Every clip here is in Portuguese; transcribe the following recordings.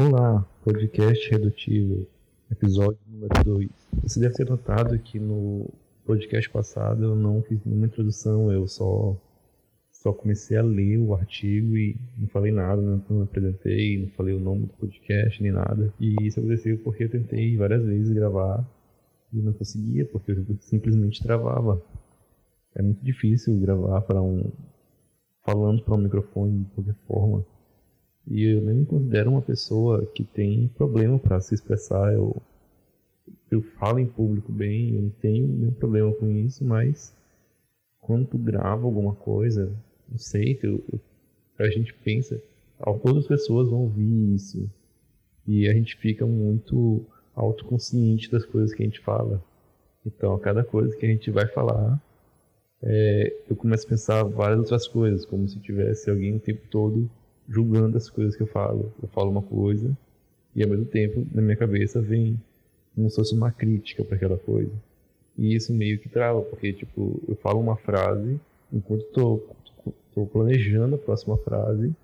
Olá, podcast redutível, episódio número 2. Você deve ter notado que no podcast passado eu não fiz nenhuma introdução, eu só só comecei a ler o artigo e não falei nada, não, não apresentei, não falei o nome do podcast nem nada. E isso aconteceu porque eu tentei várias vezes gravar e não conseguia, porque eu simplesmente travava. É muito difícil gravar para um falando para um microfone de qualquer forma. E eu nem me considero uma pessoa que tem problema para se expressar. Eu, eu falo em público bem, eu não tenho nenhum problema com isso, mas quando tu grava alguma coisa, não sei, que a gente pensa, todas as pessoas vão ouvir isso. E a gente fica muito autoconsciente das coisas que a gente fala. Então, a cada coisa que a gente vai falar, é, eu começo a pensar várias outras coisas, como se tivesse alguém o tempo todo julgando as coisas que eu falo. Eu falo uma coisa e ao mesmo tempo na minha cabeça vem como se fosse uma crítica para aquela coisa. E isso meio que trava, porque tipo, eu falo uma frase enquanto estou planejando a próxima frase,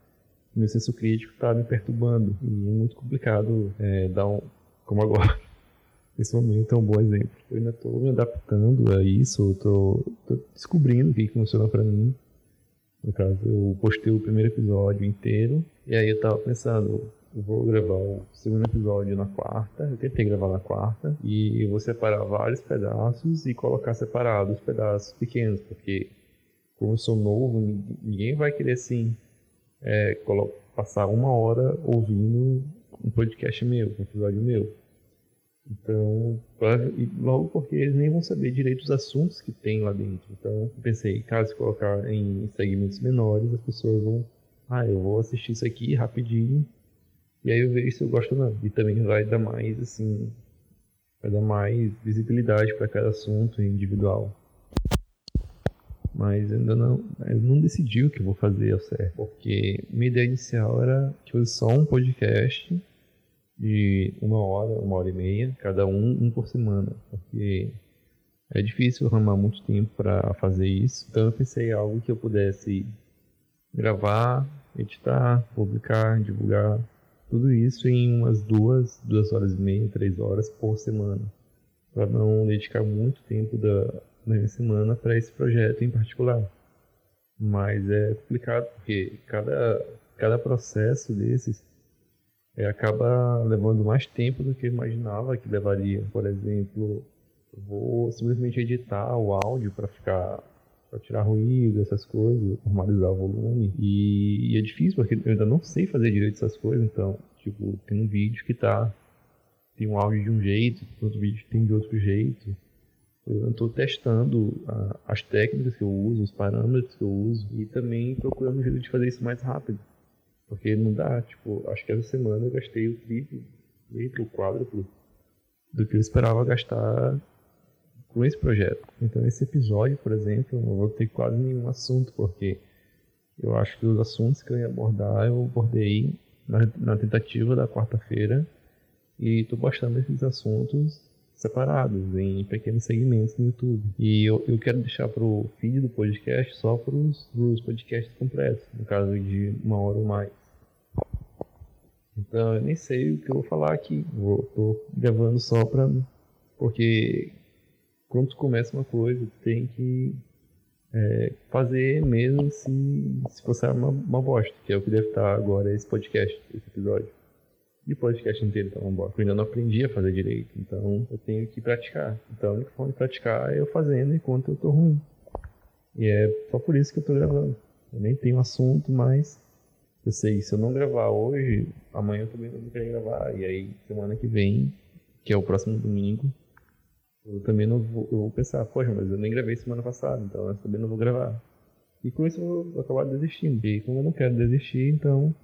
meu senso crítico está me perturbando. E é muito complicado é, dar um. Como agora. Esse momento é um bom exemplo. Eu ainda estou me adaptando a isso, estou descobrindo o que funciona para mim. No caso, eu postei o primeiro episódio inteiro, e aí eu tava pensando, eu vou gravar o segundo episódio na quarta, eu tentei gravar na quarta, e eu vou separar vários pedaços e colocar separados pedaços pequenos, porque como eu sou novo, ninguém vai querer assim, é, passar uma hora ouvindo um podcast meu, um episódio meu. Então, logo porque eles nem vão saber direito os assuntos que tem lá dentro. Então, eu pensei, caso colocar em segmentos menores, as pessoas vão, ah, eu vou assistir isso aqui rapidinho, e aí eu vejo se eu gosto ou não. E também vai dar mais, assim, vai dar mais visibilidade para cada assunto individual. Mas ainda não, eu não decidi o que vou fazer ao certo, porque minha ideia inicial era que fosse só um podcast de uma hora, uma hora e meia, cada um, um por semana, porque é difícil arrumar muito tempo para fazer isso. Então eu pensei em algo que eu pudesse gravar, editar, publicar, divulgar, tudo isso em umas duas, duas horas e meia, três horas por semana, para não dedicar muito tempo da, da minha semana para esse projeto em particular. Mas é complicado porque cada, cada processo desses é, acaba levando mais tempo do que eu imaginava que levaria. Por exemplo, vou simplesmente editar o áudio para ficar para tirar ruído, essas coisas, normalizar o volume. E, e, é difícil porque eu ainda não sei fazer direito essas coisas, então, tipo, tem um vídeo que tá tem um áudio de um jeito, outro vídeo tem de outro jeito. Eu estou testando a, as técnicas que eu uso, os parâmetros que eu uso e também procurando um jeito de fazer isso mais rápido. Porque não dá, tipo, acho que essa semana eu gastei o triplo, triplo, quádruplo do que eu esperava gastar com esse projeto. Então esse episódio, por exemplo, eu não vou ter quase nenhum assunto, porque eu acho que os assuntos que eu ia abordar, eu abordei na, na tentativa da quarta-feira e estou postando esses assuntos separados, em pequenos segmentos no YouTube. E eu, eu quero deixar para o feed do podcast só para os podcasts completos, no caso de uma hora ou mais. Então eu nem sei o que eu vou falar aqui. Vou, tô gravando só pra. Porque quando tu começa uma coisa, tu tem que é, fazer mesmo se, se fosse uma, uma bosta, que é o que deve estar agora esse podcast, esse episódio. E o podcast inteiro tá uma bosta. Eu ainda não aprendi a fazer direito, então eu tenho que praticar. Então a única forma de praticar é eu fazendo enquanto eu tô ruim. E é só por isso que eu tô gravando. Eu nem tenho assunto, mas eu sei, se eu não gravar hoje, amanhã eu também não vou querer gravar. E aí, semana que vem, que é o próximo domingo, eu também não vou, eu vou pensar, poxa, mas eu nem gravei semana passada, então eu também não vou gravar. E com isso eu vou acabar desistindo. E como eu não quero desistir, então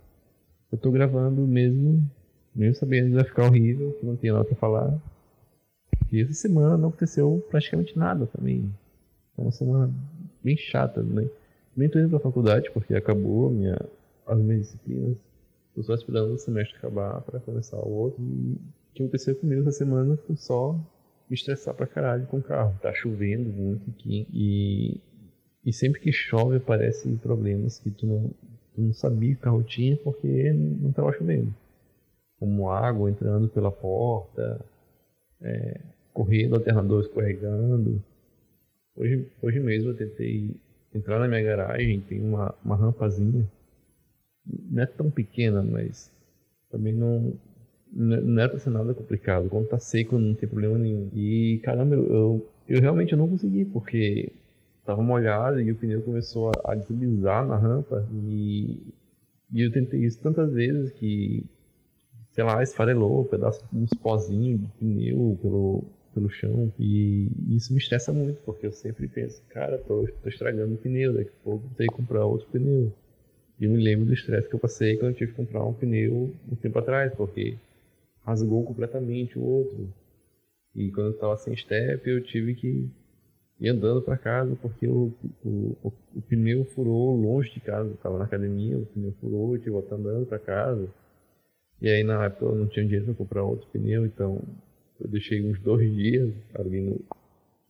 eu tô gravando mesmo, mesmo sabendo que vai ficar horrível, que não tem nada pra falar. E essa semana não aconteceu praticamente nada também. É uma semana bem chata, né? Nem tô indo pra faculdade porque acabou minha as minhas disciplinas. Estou só esperando o semestre acabar para começar o outro. E o que aconteceu comigo essa semana foi só me estressar pra caralho com o carro. Tá chovendo muito aqui e, e sempre que chove aparecem problemas que tu não, tu não sabia que o carro tinha porque não tava chovendo. Como água entrando pela porta, é, correndo, alternador escorregando. Hoje, hoje mesmo eu tentei entrar na minha garagem, tem uma, uma rampazinha, não é tão pequena, mas também não, não é pra ser nada complicado. Quando tá seco não tem problema nenhum. E caramba, eu, eu, eu realmente não consegui, porque tava molhado e o pneu começou a, a deslizar na rampa e, e eu tentei isso tantas vezes que, sei lá, esfarelou um pedaço, uns pozinhos de pneu pelo, pelo chão e isso me estressa muito, porque eu sempre penso, cara, tô, tô estragando o pneu, daqui a pouco ter que comprar outro pneu. E eu me lembro do estresse que eu passei quando eu tive que comprar um pneu um tempo atrás, porque rasgou completamente o outro. E quando eu tava sem step, eu tive que ir andando para casa, porque o, o, o, o, pneu furou longe de casa. Eu tava na academia, o pneu furou, eu tive que voltar andando para casa. E aí na época eu não tinha dinheiro para comprar outro pneu, então eu deixei uns dois dias ali no,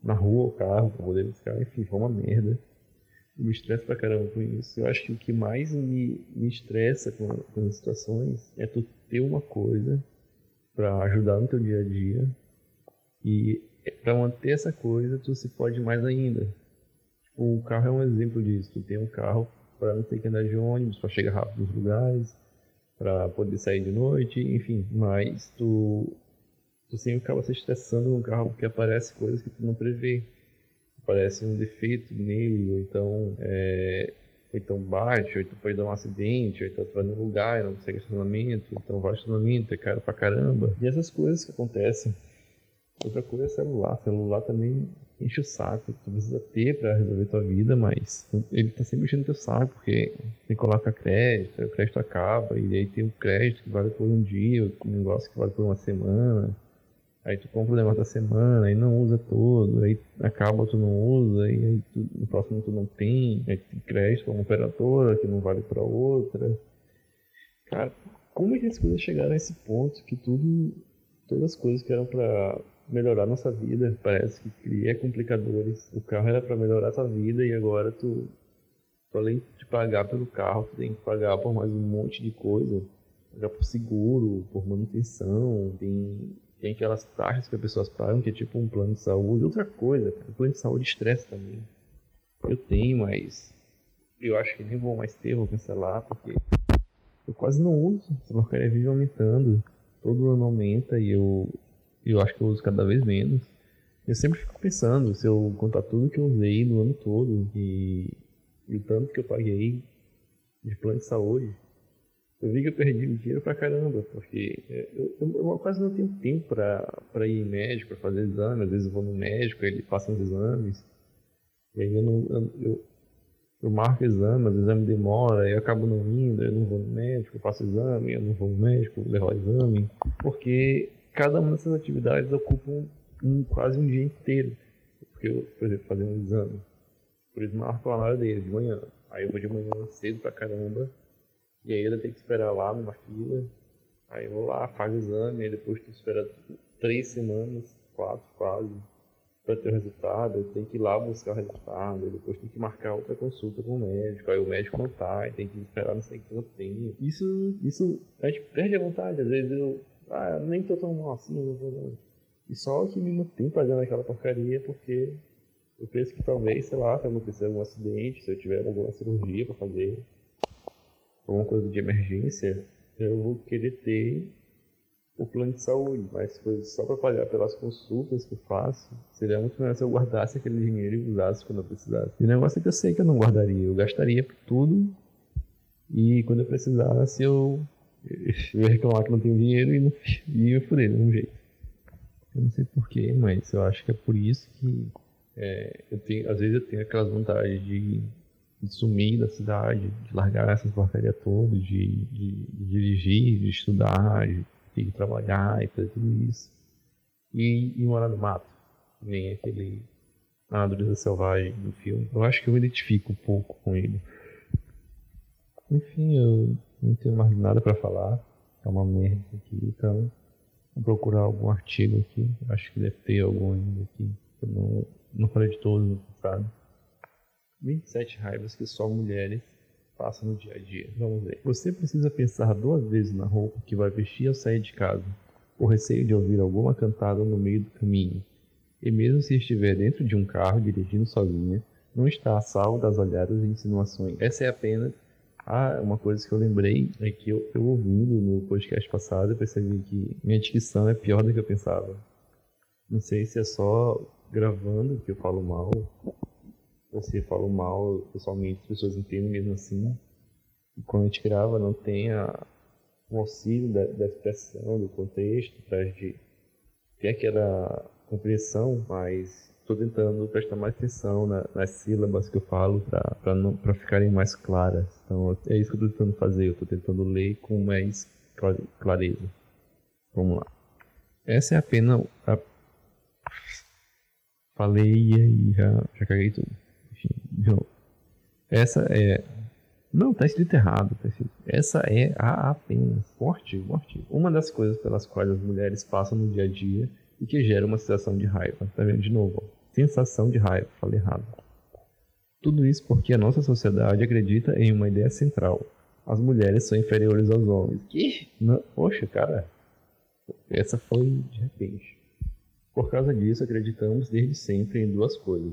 na rua o carro pra poder buscar, enfim, foi uma merda. Eu me estresso pra caramba com isso. Eu acho que o que mais me, me estressa com, com as situações é tu ter uma coisa para ajudar no teu dia a dia e para manter essa coisa tu se pode mais ainda. Tipo, o carro é um exemplo disso. Tu tem um carro para não ter que andar de ônibus, para chegar rápido nos lugares, para poder sair de noite, enfim. Mas tu tu sempre acaba se estressando no carro porque aparece coisas que tu não prevê. Aparece um defeito nele, ou então, é, então bate, ou então pode dar um acidente, ou então tu vai num lugar e não consegue estacionamento, então vai estacionamento, é caro pra caramba. E essas coisas que acontecem. Outra coisa é celular. Celular também enche o saco. Tu precisa ter pra resolver tua vida, mas ele tá sempre enchendo teu saco, porque você coloca crédito, o crédito acaba, e aí tem o crédito que vale por um dia, o negócio que vale por uma semana. Aí tu compra o negócio da semana e não usa todo, aí acaba tu não usa, e aí tu, no próximo tu não tem, aí tu crédito pra uma operadora que não vale pra outra. Cara, como é que as coisas chegaram a esse ponto que tudo, todas as coisas que eram pra melhorar nossa vida, parece que cria complicadores. O carro era pra melhorar tua vida e agora tu, além de pagar pelo carro, tu tem que pagar por mais um monte de coisa. Pagar por seguro, por manutenção, tem tem aquelas taxas que as pessoas pagam, que é tipo um plano de saúde. Outra coisa, o plano de saúde estressa também. Eu tenho, mas eu acho que nem vou mais ter, vou cancelar, porque eu quase não uso. Essa porcaria vive aumentando. Todo ano aumenta e eu, eu acho que eu uso cada vez menos. Eu sempre fico pensando, se eu contar tudo que eu usei no ano todo e, e o tanto que eu paguei de plano de saúde, eu vi que eu perdi dinheiro pra caramba, porque eu, eu, eu quase não tenho tempo pra, pra ir médico, pra fazer exame. Às vezes eu vou no médico, ele passa uns exames, e aí eu não. Eu, eu, eu marco exame, o exame demora, eu acabo não indo, eu não vou no médico, eu faço exame, eu não vou no médico, levo exame, porque cada uma dessas atividades ocupa um, um, quase um dia inteiro. Porque eu, por exemplo, fazer um exame, por isso marco a hora dele de manhã, aí eu vou de manhã cedo pra caramba, e aí ele tem que esperar lá numa fila. Aí eu vou lá, faz o exame, aí depois tu espera três semanas, quatro quase, para ter o resultado. Tem que ir lá buscar o resultado, aí depois tem que marcar outra consulta com o médico. Aí o médico não tá, e tem que esperar não sei quanto tempo. Isso, isso, a gente perde a vontade. Às vezes eu, ah, nem tô tão mal assim, E só que me mantém pagando aquela porcaria porque eu penso que talvez, sei lá, se acontecer algum acidente, se eu tiver alguma cirurgia para fazer, alguma coisa de emergência, eu vou querer ter o plano de saúde, mas se só para pagar pelas consultas que eu faço, seria muito melhor se eu guardasse aquele dinheiro e usasse quando eu precisasse. E o negócio é que eu sei que eu não guardaria, eu gastaria por tudo. E quando eu precisasse eu, eu ia reclamar que não tenho dinheiro e, não, ia fuder de um jeito. Eu não sei porquê, mas eu acho que é por isso que é, eu tenho, às vezes eu tenho aquelas vontades de de sumir da cidade, de largar essas porcaria toda, de, de, de, dirigir, de estudar, de, de, trabalhar e fazer tudo isso. E, e morar no mato, nem aquele a natureza selvagem do filme. Eu acho que eu me identifico um pouco com ele. Enfim, eu não tenho mais nada para falar. É uma merda aqui, então vou procurar algum artigo aqui. Acho que deve ter algum ainda aqui. Eu não, não falei de todos, sabe? 27 raivas que só mulheres passa no dia a dia. Vamos ver. Você precisa pensar duas vezes na roupa que vai vestir ao sair de casa, por receio de ouvir alguma cantada no meio do caminho. E mesmo se estiver dentro de um carro dirigindo sozinha, não está a salvo das olhadas e insinuações. Essa é apenas ah, uma coisa que eu lembrei é que eu, eu ouvindo no podcast passado, eu percebi que minha dicção é pior do que eu pensava. Não sei se é só gravando que eu falo mal, ou se eu falo mal pessoalmente, as pessoas entendem mesmo assim. E quando a gente grava, não tem a, o auxílio da, da expressão, do contexto, a gente ter aquela compreensão, mas estou tentando prestar mais atenção na, nas sílabas que eu falo para ficarem mais claras. Então é isso que eu estou tentando fazer, eu estou tentando ler com mais clareza. Vamos lá. Essa é apenas a. Falei e já, já caguei tudo. Novo. Essa é. Não, tá escrito errado. Tá escrito. Essa é a apenas. Forte, forte. Uma das coisas pelas quais as mulheres passam no dia a dia e que gera uma sensação de raiva. Tá vendo de novo? Sensação de raiva. Falei errado. Tudo isso porque a nossa sociedade acredita em uma ideia central. As mulheres são inferiores aos homens. Que? Não, poxa, cara. Essa foi de repente. Por causa disso, acreditamos desde sempre em duas coisas.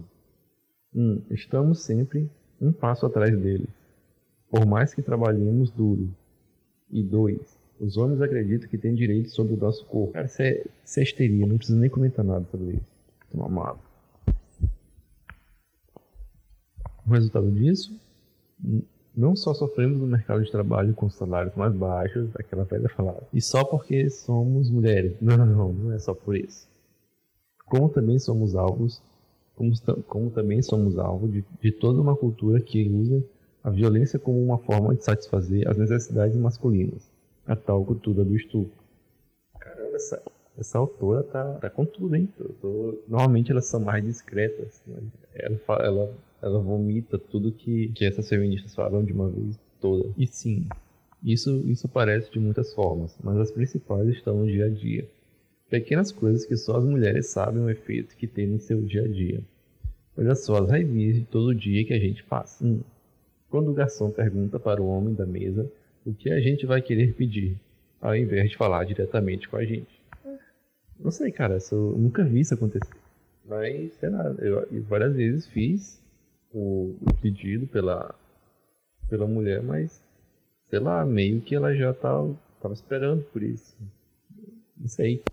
Um, estamos sempre um passo atrás deles, por mais que trabalhemos duro. E dois, os homens acreditam que têm direito sobre o nosso corpo. Cara, isso é, isso é histeria, não precisa nem comentar nada sobre isso. Tô O resultado disso, não só sofremos no mercado de trabalho com salários mais baixos, aquela velha falada, e só porque somos mulheres. Não, não, não é só por isso. Como também somos alvos, como, como também somos alvo de, de toda uma cultura que usa a violência como uma forma de satisfazer as necessidades masculinas, a tal cultura do estupro. Caramba, essa, essa autora tá, tá com tudo, hein? Tô, normalmente elas são mais discretas, ela, ela ela vomita tudo que, que essas feministas falam de uma vez toda. E sim, isso, isso aparece de muitas formas, mas as principais estão no dia a dia. Pequenas coisas que só as mulheres sabem o efeito que tem no seu dia a dia. Olha só as raivinhas de todo dia que a gente passa. Hum. Quando o garçom pergunta para o homem da mesa o que a gente vai querer pedir, ao invés de falar diretamente com a gente. Não sei, cara, eu nunca vi isso acontecer. Mas, sei lá, eu várias vezes fiz o, o pedido pela, pela mulher, mas sei lá, meio que ela já tava, tá, tava esperando por isso. Não sei.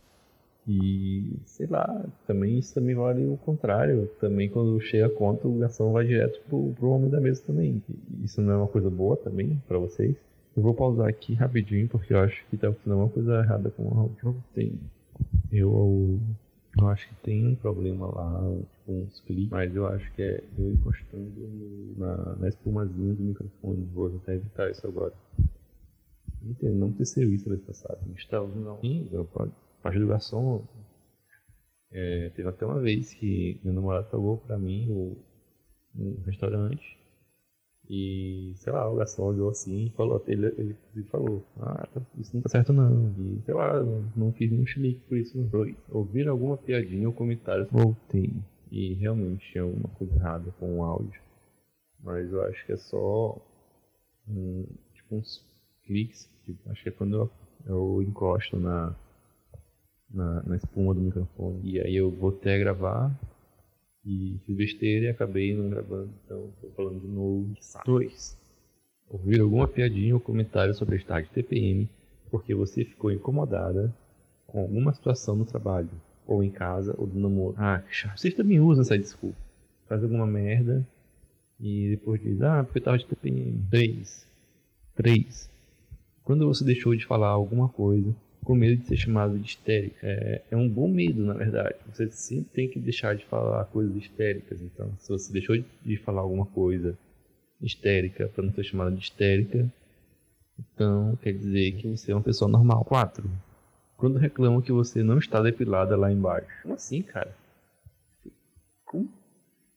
E sei lá, também isso também vale o contrário. Também quando chega a conta, o garçom vai direto pro, pro homem da mesa também. Isso não é uma coisa boa também para vocês. Eu vou pausar aqui rapidinho porque eu acho que tá acontecendo uma coisa errada com o áudio. Tem. Eu eu acho que tem um problema lá, tipo, uns cliques, mas eu acho que é eu encostando na, na espumazinha do microfone. Vou até evitar isso agora. Não, não aconteceu isso na vez passada. Estava não. Sim, parte do garçom. É, teve até uma vez que meu namorado pagou pra mim o, um restaurante e, sei lá, o garçom olhou assim e falou, ele, ele, ele falou, ah, tá, isso não tá certo não. E, sei lá, não, não fiz nenhum chilique por isso não. Foi. Ouvir alguma piadinha ou comentário, voltei. E realmente tinha alguma coisa errada com o áudio. Mas eu acho que é só um, tipo uns cliques, tipo, acho que é quando eu, eu encosto na, na, na espuma do microfone. E aí eu voltei a gravar e fiz besteira e acabei não gravando, então tô falando de novo. 2. Ouvir alguma piadinha ou comentário sobre estar de TPM porque você ficou incomodada com alguma situação no trabalho, ou em casa, ou no namoro. Ah, que chato. Vocês também usam essa desculpa. Faz alguma merda e depois diz, ah, porque eu tava de TPM. 3. 3. Quando você deixou de falar alguma coisa com medo de ser chamado de histérica. É, é, um bom medo, na verdade. Você sempre tem que deixar de falar coisas histéricas. Então, se você deixou de falar alguma coisa histérica para não ser chamada de histérica, então quer dizer que você é uma pessoa normal. 4. Quando reclamam que você não está depilada lá embaixo. Como assim, cara? Como?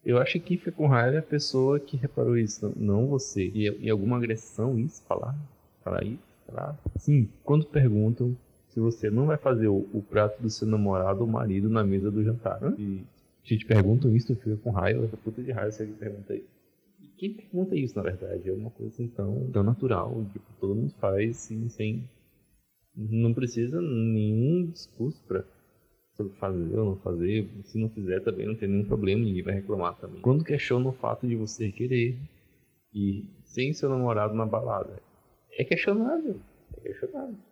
Eu acho que fica com raiva a pessoa que reparou isso, não você. E, e alguma agressão isso? Falar? Falar isso? Falar? Sim, quando perguntam se você não vai fazer o, o prato do seu namorado ou marido na mesa do jantar. Hã? E te perguntam isso, tu fica com raiva, puta de raiva alguém pergunta isso. quem pergunta isso, na verdade? É uma coisa assim tão, tão natural, tipo, todo mundo faz sim, sem. Não precisa nenhum discurso pra sobre fazer ou não fazer. Se não fizer também não tem nenhum problema, ninguém vai reclamar também. Quando questiona o fato de você querer ir sem seu namorado na balada, é questionável. É questionável.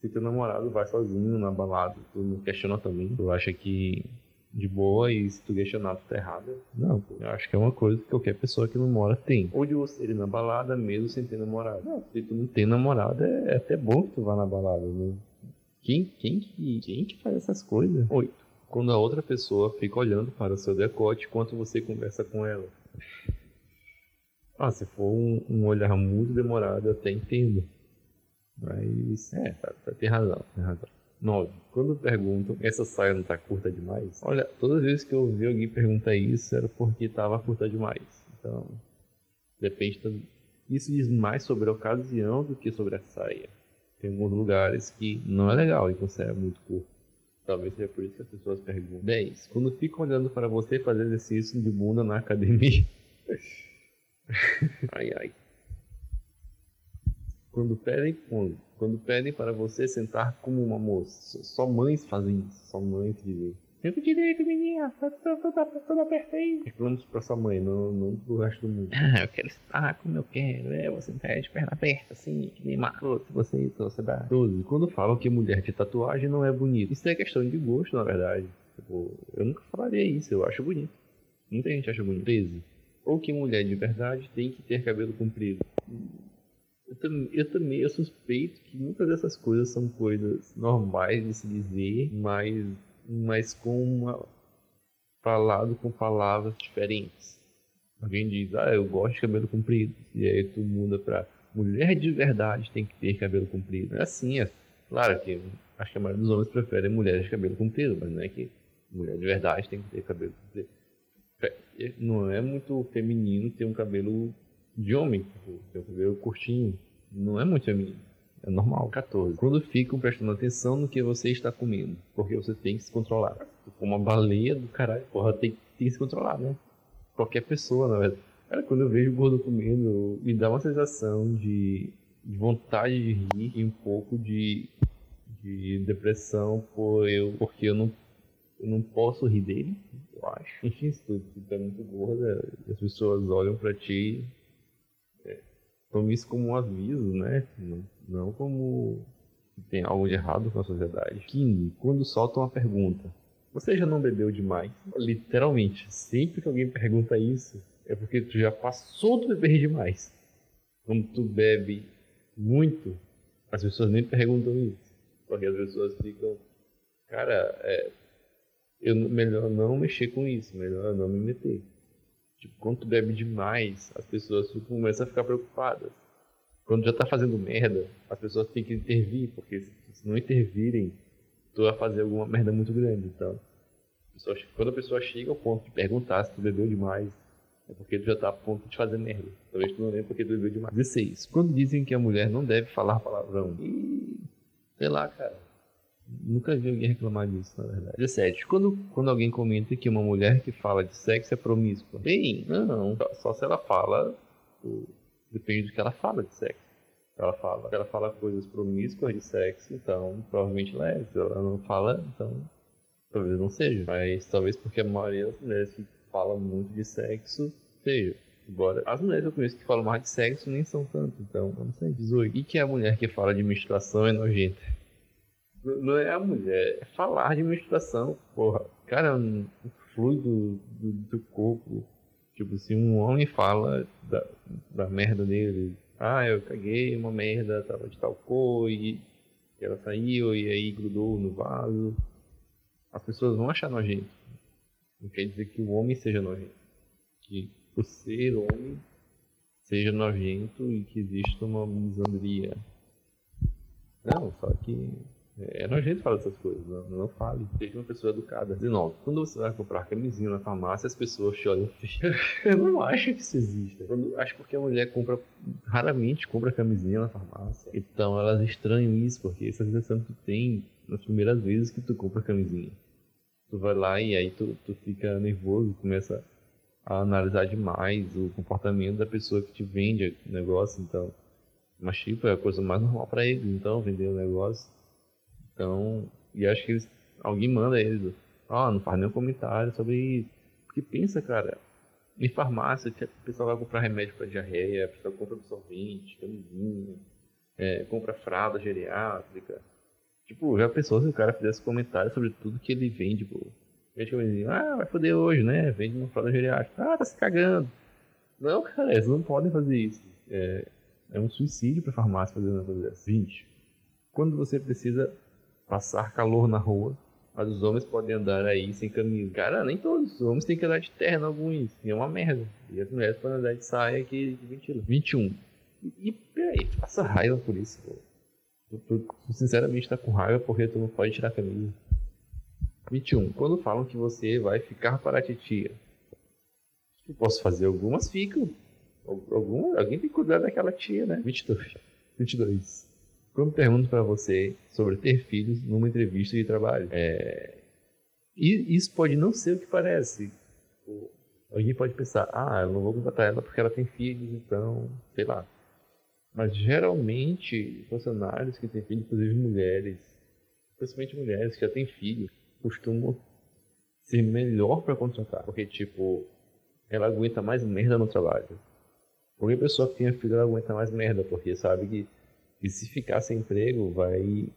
Se teu namorado vai sozinho na balada, tu não questiona também. Tu acha que de boa e se tu questionar tu tá errado. Não, eu acho que é uma coisa que qualquer pessoa que não mora tem. Ou de você ir na balada mesmo sem ter namorado. Não, se tu não tem namorado, é, é até bom que tu vá na balada, né? Quem, quem, que, quem que faz essas coisas? Oito. Quando a outra pessoa fica olhando para o seu decote enquanto você conversa com ela. Ah, se for um, um olhar muito demorado, eu até entendo. Mas, é, tá, tá, tem razão, tem razão. 9. Quando perguntam, essa saia não tá curta demais? Olha, todas as vezes que eu ouvi alguém perguntar isso, era porque tava curta demais. Então, depende. Isso diz mais sobre a ocasião do que sobre a saia. Tem alguns lugares que não é legal e você é muito curto. Talvez seja por isso que as pessoas perguntam. 10. Quando ficam olhando para você fazer exercício de bunda na academia. ai ai. Quando pedem, quando, quando pedem para você sentar como uma moça. Só mães fazem isso. Só mães dizem. Senta direito, menina. Tá toda, toda aperta aí. Reclamamos pra sua mãe, não, não pro resto do mundo. Ah, eu quero estar como eu quero. É, você tá de perna aberta, assim, que nem Marcos. Você, você dá. 12. Quando falam que mulher de tatuagem não é bonita. Isso é questão de gosto, na verdade. Tipo, eu nunca falaria isso. Eu acho bonito. Muita gente acha bonito. 13. Ou que mulher de verdade tem que ter cabelo comprido. Eu, tam, eu também eu suspeito que muitas dessas coisas são coisas normais de se dizer, mas mas com uma falado com palavras diferentes. Alguém diz, ah, eu gosto de cabelo comprido. E aí tu muda pra mulher de verdade tem que ter cabelo comprido. É assim, é claro que acho que a maioria dos homens preferem mulheres de cabelo comprido, mas não é que mulher de verdade tem que ter cabelo comprido. Não é muito feminino ter um cabelo de homem, tipo, ter um cabelo curtinho. Não é muito feminino. É normal. 14. Quando ficam prestando atenção no que você está comendo. Porque você tem que se controlar. Como uma baleia do caralho, porra, tem, tem que se controlar, né? Qualquer pessoa, na verdade. Cara, quando eu vejo o gordo comendo, me dá uma sensação de, de vontade de rir e um pouco de, de depressão por eu, porque eu não, eu não posso rir dele, eu acho. Enfim, se tu, tu tá muito gorda, as pessoas olham pra ti tome isso como um aviso, né? Não, como que tem algo de errado com a sociedade. 15. Quando soltam uma pergunta. Você já não bebeu demais? Literalmente, sempre que alguém pergunta isso, é porque tu já passou do beber demais. Quando tu bebe muito, as pessoas nem perguntam isso. Porque as pessoas ficam, cara, é, eu melhor não mexer com isso, melhor não me meter. Tipo, quando tu bebe demais, as pessoas começam a ficar preocupadas. Quando já tá fazendo merda, as pessoas têm que intervir, porque se não intervirem, tu vai fazer alguma merda muito grande. Então, quando a pessoa chega ao ponto de perguntar se tu bebeu demais, é porque tu já tá a ponto de fazer merda. Talvez tu não lembre porque tu bebeu demais. 16. Quando dizem que a mulher não deve falar palavrão. E... Sei lá, cara. Nunca vi alguém reclamar disso, na verdade. 17. Quando, quando alguém comenta que uma mulher que fala de sexo é promíscua. Bem, não. Só, só se ela fala. Depende do que ela fala de sexo. Ela fala, ela fala coisas promíscuas de sexo, então provavelmente ela é. Se ela não fala, então talvez não seja. Mas talvez porque a maioria das mulheres que falam muito de sexo seja. Embora as mulheres que eu conheço que falam mais de sexo nem são tanto, então eu não sei. 18. E que a mulher que fala de menstruação é nojenta? Não é a mulher, é falar de menstruação, porra. Cara, o fluido do, do corpo. Tipo, se um homem fala da, da merda dele, ah, eu caguei uma merda, tava de tal cor e ela saiu e aí grudou no vaso. As pessoas vão achar nojento. Não quer dizer que o homem seja nojento. Que o ser homem seja nojento e que exista uma misandria. Não, só que é nojento falar dessas coisas, não, não fale. Seja uma pessoa educada. 19. Quando você vai comprar camisinha na farmácia, as pessoas te olham Eu não acho que isso exista. Eu acho porque a mulher compra, raramente compra camisinha na farmácia. Então elas estranham isso, porque essa sensação que tem nas primeiras vezes que tu compra camisinha. Tu vai lá e aí tu, tu fica nervoso, começa a analisar demais o comportamento da pessoa que te vende o negócio, então. Mas tipo, é a coisa mais normal para eles, então, vender o negócio. Então, e acho que eles, alguém manda eles, ó, oh, não faz nenhum comentário sobre isso. Porque pensa, cara, em farmácia, o pessoal vai comprar remédio para diarreia, a pessoa compra absorvente, camisinha, é, compra fralda geriátrica. Tipo, já pensou se o cara fizesse comentário sobre tudo que ele vende, pô. Vende camisinha, ah, vai foder hoje, né? Vende uma fralda geriátrica. Ah, tá se cagando. Não, cara, eles não podem fazer isso. É, é um suicídio pra farmácia fazer uma coisa. 20. Quando você precisa passar calor na rua, mas os homens podem andar aí sem camisa. Cara, nem todos os homens têm que andar de terno alguns. E é uma merda. E as mulheres podem andar de saia que ventila. 21. E, e peraí, tu passa raiva por isso, pô. Tu, tu, tu, sinceramente tá com raiva porque tu não pode tirar a camisa. 21. Quando falam que você vai ficar para a titia, eu posso fazer algumas, ficam. Algum, alguém tem que cuidar daquela tia, né? 22. 22. Quando pergunto para você sobre ter filhos numa entrevista de trabalho, é... e isso pode não ser o que parece. Alguém pode pensar, ah, eu não vou contratar ela porque ela tem filhos, então, sei lá. Mas geralmente, funcionários que têm filhos, inclusive mulheres, principalmente mulheres que já têm filhos, costumam ser melhor para contratar. Porque, tipo, ela aguenta mais merda no trabalho. A pessoa que tem filho, ela aguenta mais merda, porque sabe que e se ficar sem emprego, vai,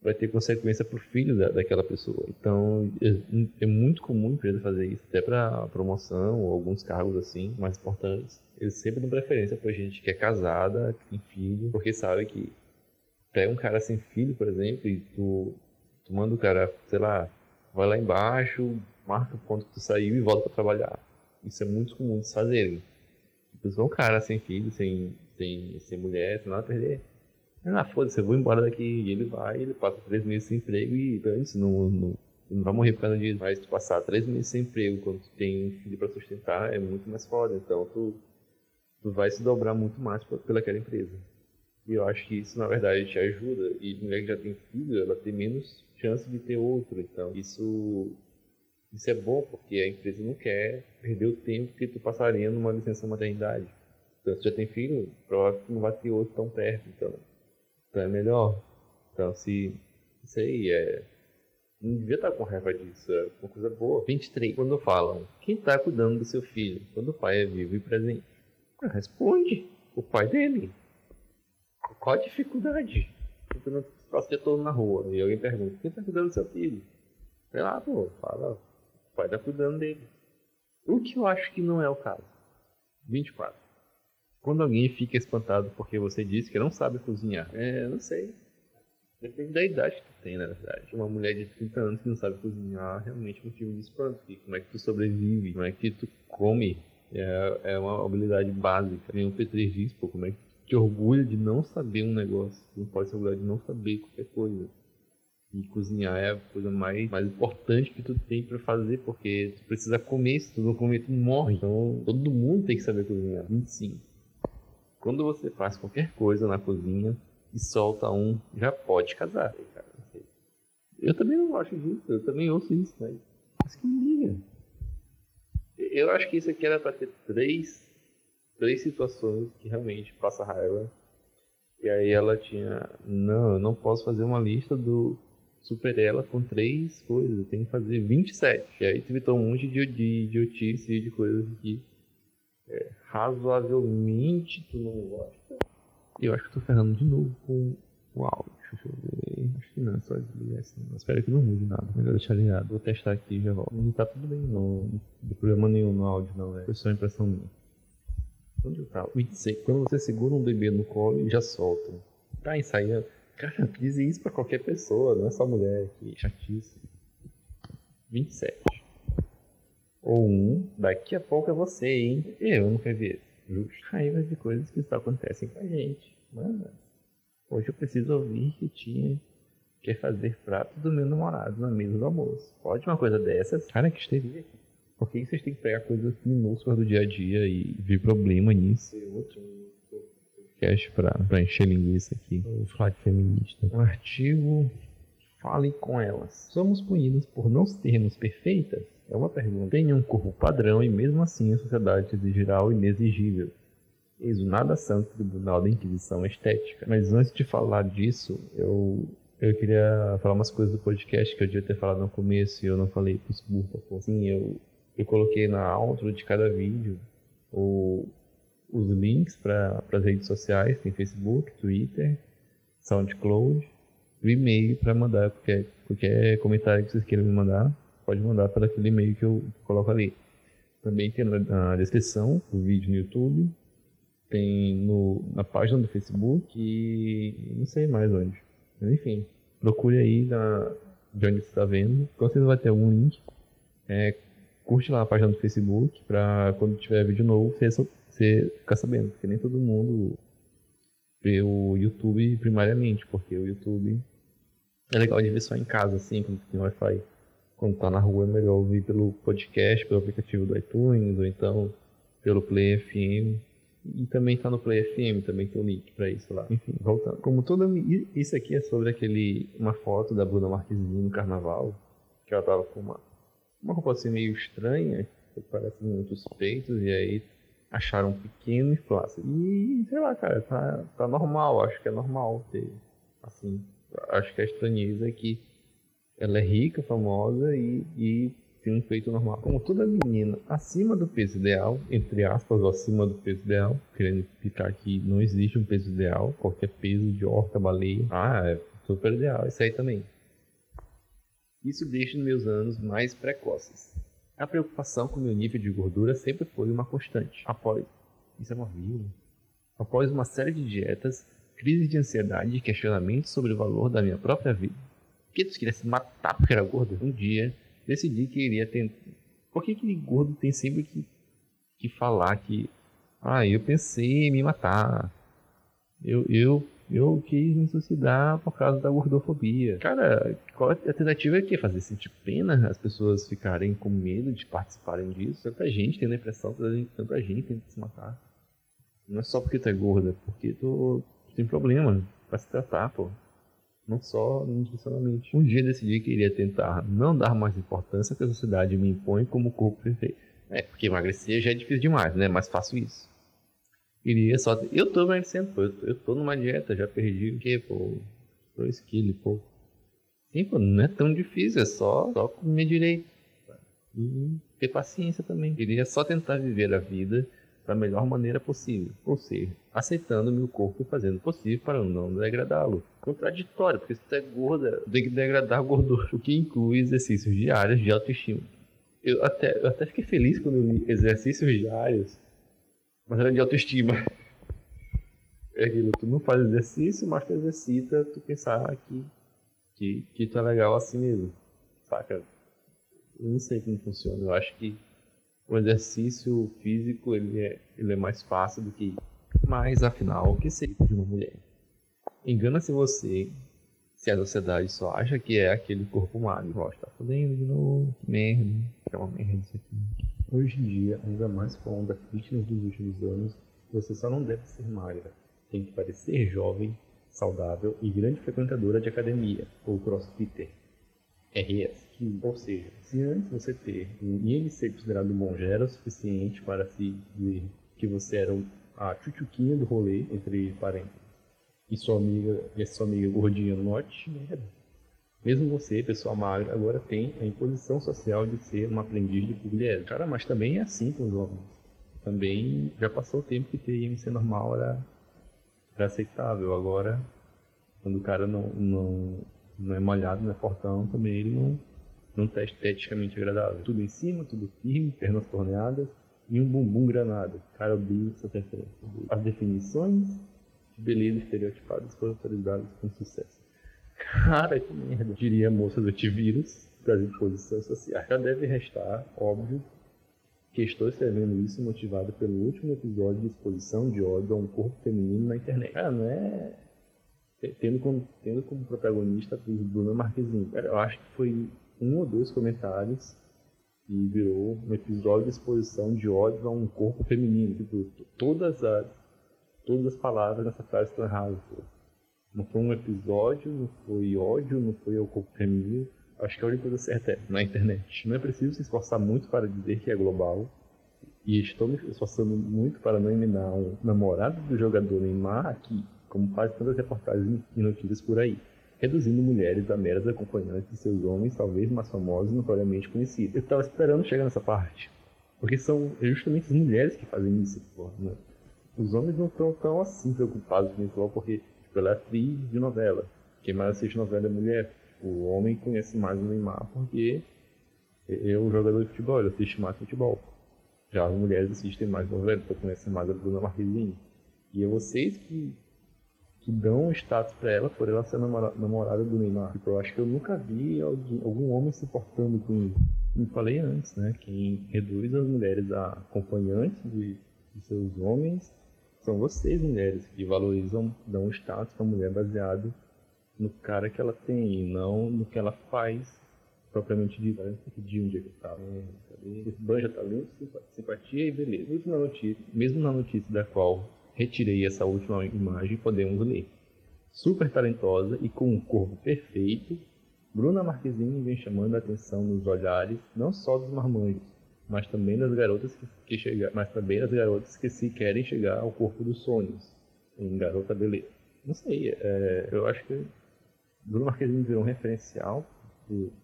vai ter consequência para o filho da, daquela pessoa. Então, é, é muito comum a empresa fazer isso, até para promoção ou alguns cargos assim, mais importantes. Eles sempre dão preferência para gente que é casada, que tem filho, porque sabe que pega um cara sem filho, por exemplo, e tu, tu manda o cara, sei lá, vai lá embaixo, marca o ponto que tu saiu e volta para trabalhar. Isso é muito comum de fazerem. Tipo, um cara sem filho, sem, sem, sem mulher, sem nada a perder ah, foda-se, eu vou embora daqui. E ele vai, ele passa três meses sem emprego e antes não, não, não vai morrer por causa disso. Mas tu passar três meses sem emprego quando tu tem um filho pra sustentar é muito mais foda. Então tu, tu vai se dobrar muito mais pelaquela empresa. E eu acho que isso na verdade te ajuda. E mulher que já tem filho, ela tem menos chance de ter outro. Então isso isso é bom porque a empresa não quer perder o tempo que tu passaria numa licença maternidade. Então, se já tem filho, provavelmente não vai ter outro tão perto. Então, então é melhor. Então se. Isso aí é. Não devia estar com raiva disso, é uma coisa boa. 23. Quando falam, quem está cuidando do seu filho? Quando o pai é vivo e presente. Responde. O pai dele. Qual a dificuldade? Tu não passa o dia todo na rua e alguém pergunta, quem está cuidando do seu filho? Sei lá, pô, fala, o pai está cuidando dele. O que eu acho que não é o caso. 24. Quando alguém fica espantado porque você disse que não sabe cozinhar, é, não sei. Depende da idade que tu tem, na verdade. Uma mulher de 30 anos que não sabe cozinhar realmente é motivo de espanto. Como é que tu sobrevive? Como é que tu come? É, é uma habilidade básica. O Petri diz, pô, como é que tu te orgulha de não saber um negócio? Não pode se orgulhar de não saber qualquer coisa. E cozinhar é a coisa mais, mais importante que tu tem para fazer, porque tu precisa comer, se tu não comer, tu morre. Então todo mundo tem que saber cozinhar. 25. Quando você faz qualquer coisa na cozinha e solta um, já pode casar. Eu também não gosto disso, eu também ouço isso, mas, mas que liga. Eu acho que isso aqui era para ter três, três situações que realmente passa raiva. E aí ela tinha, não, eu não posso fazer uma lista do Super Ela com três coisas, eu tenho que fazer 27. E aí evitou um monte de idiotice e de coisas que é, razoavelmente tu não gosta. Eu acho que eu tô ferrando de novo com o áudio. Deixa eu ver. Acho que não, é só desligar esse negócio. Espero que não mude nada. Melhor deixar ligado. Vou testar aqui e já volto. Não tá tudo bem, não. Não tem problema nenhum no áudio, não. É. Foi só impressão minha. Onde eu tava? 26. Quando você segura um bebê no colo e já solta. Tá ensaiando. Cara, diz isso pra qualquer pessoa, não é só mulher aqui. Chatice. 27. Ou um, daqui a pouco é você, hein? Eu não quero ver. Justo. Raiva de coisas que só acontecem com a gente. Mano, hoje eu preciso ouvir que tinha quer fazer prato do meu namorado na mesa do almoço. Pode uma coisa dessas? Cara, que histeria aqui. Por que vocês têm que pegar coisas minúsculas do dia a dia e ver problema nisso? Outro podcast pra, pra encher linguiça aqui. Vou falar de feminista. Um artigo. Fale com elas. Somos punidas por não sermos perfeitas? É uma pergunta. Tenha um corpo padrão e mesmo assim a sociedade exigirá o inexigível. Eis o nada santo tribunal da Inquisição Estética. Mas antes de falar disso, eu, eu queria falar umas coisas do podcast que eu devia ter falado no começo e eu não falei por desculpa. Sim, eu, eu coloquei na outro de cada vídeo o, os links para as redes sociais, tem Facebook, Twitter, SoundCloud, o e-mail para mandar qualquer, qualquer comentário que vocês queiram me mandar, pode mandar para aquele e-mail que eu coloco ali. Também tem na descrição o vídeo no YouTube, tem no, na página do Facebook e não sei mais onde. Mas enfim, procure aí na, de onde você está vendo. Com certeza vai ter algum link. É, curte lá a página do Facebook para quando tiver vídeo novo você, você ficar sabendo. Porque nem todo mundo vê o YouTube primariamente, porque o YouTube é legal de ver só em casa, assim, quando tem Wi-Fi. Quando tá na rua é melhor ouvir pelo podcast, pelo aplicativo do iTunes, ou então pelo Play FM. E também tá no Play FM, também tem um link pra isso lá. Enfim, voltando. Como toda. Isso aqui é sobre aquele. Uma foto da Bruna Marquezine no carnaval. Que ela tava com uma. Uma roupa assim meio estranha, que parece muitos peitos, e aí acharam pequeno e flácido. E sei lá, cara, tá, tá normal, acho que é normal ter. Assim, acho que a estranheza é que ela é rica, famosa e, e tem um peito normal. Como toda menina acima do peso ideal, entre aspas, ou acima do peso ideal, querendo explicar que não existe um peso ideal, qualquer peso de horta, baleia, ah, é super ideal, isso aí também. Isso desde meus anos mais precoces. A preocupação com meu nível de gordura sempre foi uma constante. Após, isso é uma vírus. Após uma série de dietas, crises de ansiedade e questionamentos sobre o valor da minha própria vida. Que tu queria se matar porque era gordo? Um dia, decidi que iria tentar. Por que que gordo tem sempre que, que falar que. Ah, eu pensei em me matar. Eu, eu, eu quis me suicidar por causa da gordofobia. Cara, qual a tentativa é que? Fazer sentir pena as pessoas ficarem com medo de participarem disso? Tanta gente tem depressão, tanta gente tem que se matar. Não é só porque tu é gorda, é porque tu, tu tem problema pra se tratar, pô não só nutricionalmente. Um dia decidi que iria tentar não dar mais importância que a sociedade me impõe como corpo perfeito. É, porque emagrecer já é difícil demais, né? Mas faço isso. Iria só. Eu tô emagrecendo, pô. Eu tô, eu tô numa dieta, já perdi o quê, pô? 2 quilos, pô. Sim, pô, não é tão difícil, é só, só comer direito. E ter paciência também. Iria só tentar viver a vida da melhor maneira possível, ou seja, aceitando meu corpo e fazendo o possível para não degradá-lo. Contraditório, porque se você é gorda, tem que degradar a gordura, o que inclui exercícios diários de autoestima. Eu até, eu até fiquei feliz quando eu li exercícios diários, mas era de autoestima. É aquilo, tu não faz exercício, mas tu exercita, tu pensar que, que, que tu é legal assim mesmo, saca? Eu não sei como funciona, eu acho que o exercício físico ele é, ele é mais fácil do que mas afinal o que seria de uma mulher? Engana-se você se a sociedade só acha que é aquele corpo magro ó, tá fodendo de novo que merda é uma merda isso aqui. Hoje em dia ainda mais com a onda fitness dos últimos anos você só não deve ser magra. Tem que parecer jovem saudável e grande frequentadora de academia ou crossfitter. RS ou seja, se antes você ter um IMC considerado bom já era o suficiente para se dizer que você era a tchutchuquinha do rolê, entre parênteses, e sua amiga, e sua amiga gordinha no norte, merda. Mesmo você, pessoa magra, agora tem a imposição social de ser uma aprendiz de pugliese. Cara, mas também é assim com os homens. Também já passou o tempo que ter IMC normal era, era aceitável. Agora, quando o cara não, não, não é malhado, não é fortão, também ele não não está esteticamente agradável. Tudo em cima, tudo firme, pernas torneadas e um bumbum granada. Cara, odeio essa referência. As definições de beleza estereotipadas foram autorizadas com sucesso. Cara, que merda. Diria a moça do T-Vírus das imposições sociais. Já deve restar, óbvio, que estou escrevendo isso motivado pelo último episódio de exposição de ódio a um corpo feminino na internet. Cara, não é tendo como, tendo como protagonista a Bruna Marquezine. eu acho que foi um ou dois comentários e virou um episódio de exposição de ódio a um corpo feminino. Tipo, todas as, todas as palavras nessa frase estão erradas. Não foi um episódio, não foi ódio, não foi ao corpo feminino. acho que a única coisa certa é na internet. Não é preciso se esforçar muito para dizer que é global. E estou me esforçando muito para não eliminar um namorado do jogador Neymar aqui, como faz tantas reportagens e notícias por aí reduzindo mulheres a meras acompanhantes de seus homens, talvez mais famosos e notoriamente conhecidos. Eu estava esperando chegar nessa parte, porque são justamente as mulheres que fazem isso. Porra, né? Os homens não estão tão assim preocupados com isso, porque tipo, ela é atriz de novela. Quem mais assiste novela é mulher. O homem conhece mais o Neymar porque é o jogador de futebol, ele assiste mais futebol. Já as mulheres assistem mais novela, porque conhecem mais a Bruna Marquezine. E é vocês que que dão status para ela por ela ser namorada, namorada do Neymar. Tipo, eu acho que eu nunca vi alguém, algum homem se portando com isso. Como falei antes, né? Quem reduz as mulheres a acompanhantes de, de seus homens são vocês, mulheres, que valorizam, dão status para a mulher baseado no cara que ela tem e não no que ela faz propriamente dito. Né? De um dia que eu tava, banja talento, simpatia e beleza. Mesmo na notícia, mesmo na notícia da qual retirei essa última imagem, podemos ler. Super talentosa e com um corpo perfeito, Bruna Marquezine vem chamando a atenção nos olhares não só dos marmanjos, mas também das garotas que, que chega, mas também das garotas que se querem chegar ao corpo dos sonhos, em Garota Beleza. Não sei, é, eu acho que Bruna Marquezine virou um referencial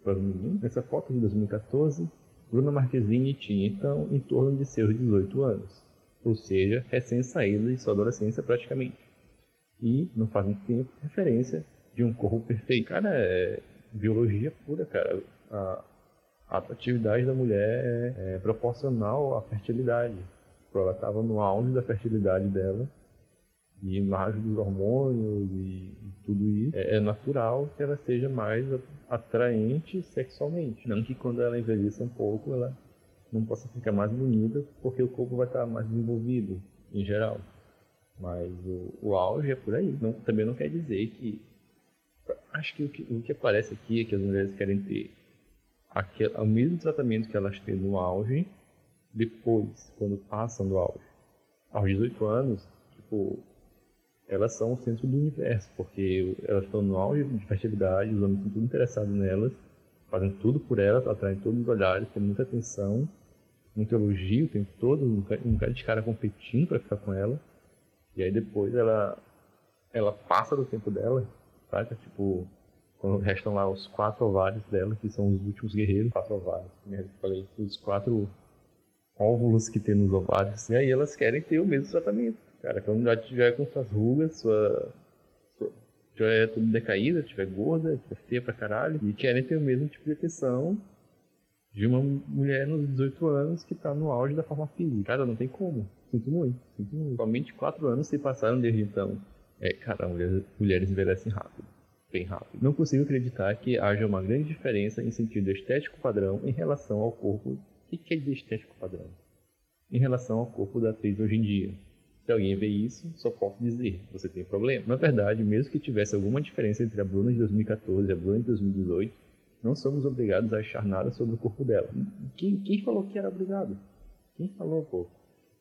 para os meninos. Nessa foto de 2014, Bruna Marquezine tinha então em torno de seus 18 anos ou seja, recém-saída de sua adolescência praticamente. E, não faz muito tempo, referência de um corpo perfeito. Cara, é biologia pura, cara. A, atratividade da mulher é, é proporcional à fertilidade. Ela estava no auge da fertilidade dela, e auge dos hormônios e, e tudo isso, é, é, natural que ela seja mais atraente sexualmente. Não que quando ela envelheça um pouco, ela não possa ficar mais bonita, porque o corpo vai estar mais desenvolvido, em geral. Mas o, o auge é por aí. Não, também não quer dizer que. Acho que o, que o que aparece aqui é que as mulheres querem ter aquele, o mesmo tratamento que elas têm no auge, depois, quando passam do auge. Aos 18 anos, tipo, elas são o centro do universo, porque elas estão no auge de fertilidade, os homens estão tudo interessados nelas, fazem tudo por elas, atraem todos os olhares, têm muita atenção, muito elogio o tempo todo, um cara de cara competindo para ficar com ela. E aí depois ela ela passa do tempo dela, sabe? Tipo, quando restam lá os quatro ovários dela, que são os últimos guerreiros, quatro ovários, como eu falei, os quatro óvulos que tem nos ovários, e aí elas querem ter o mesmo tratamento. Cara, quando já tiver com suas rugas, sua, sua tiver tudo decaída, tiver gorda, tiver feia pra caralho, e querem ter o mesmo tipo de atenção de uma mulher nos 18 anos que tá no auge da forma física. Cara, não tem como. Sinto muito, sinto muito. Somente 4 anos se passaram desde então. É, cara, mulheres, mulheres envelhecem rápido. Bem rápido. Não consigo acreditar que haja uma grande diferença em sentido estético padrão em relação ao corpo. O que é de estético padrão? Em relação ao corpo da atriz hoje em dia. Se alguém vê isso, só posso dizer, você tem problema. Na verdade, mesmo que tivesse alguma diferença entre a Bruna de 2014 e a Bruna de 2018, não somos obrigados a achar nada sobre o corpo dela. Quem, quem falou que era obrigado? Quem falou, pô?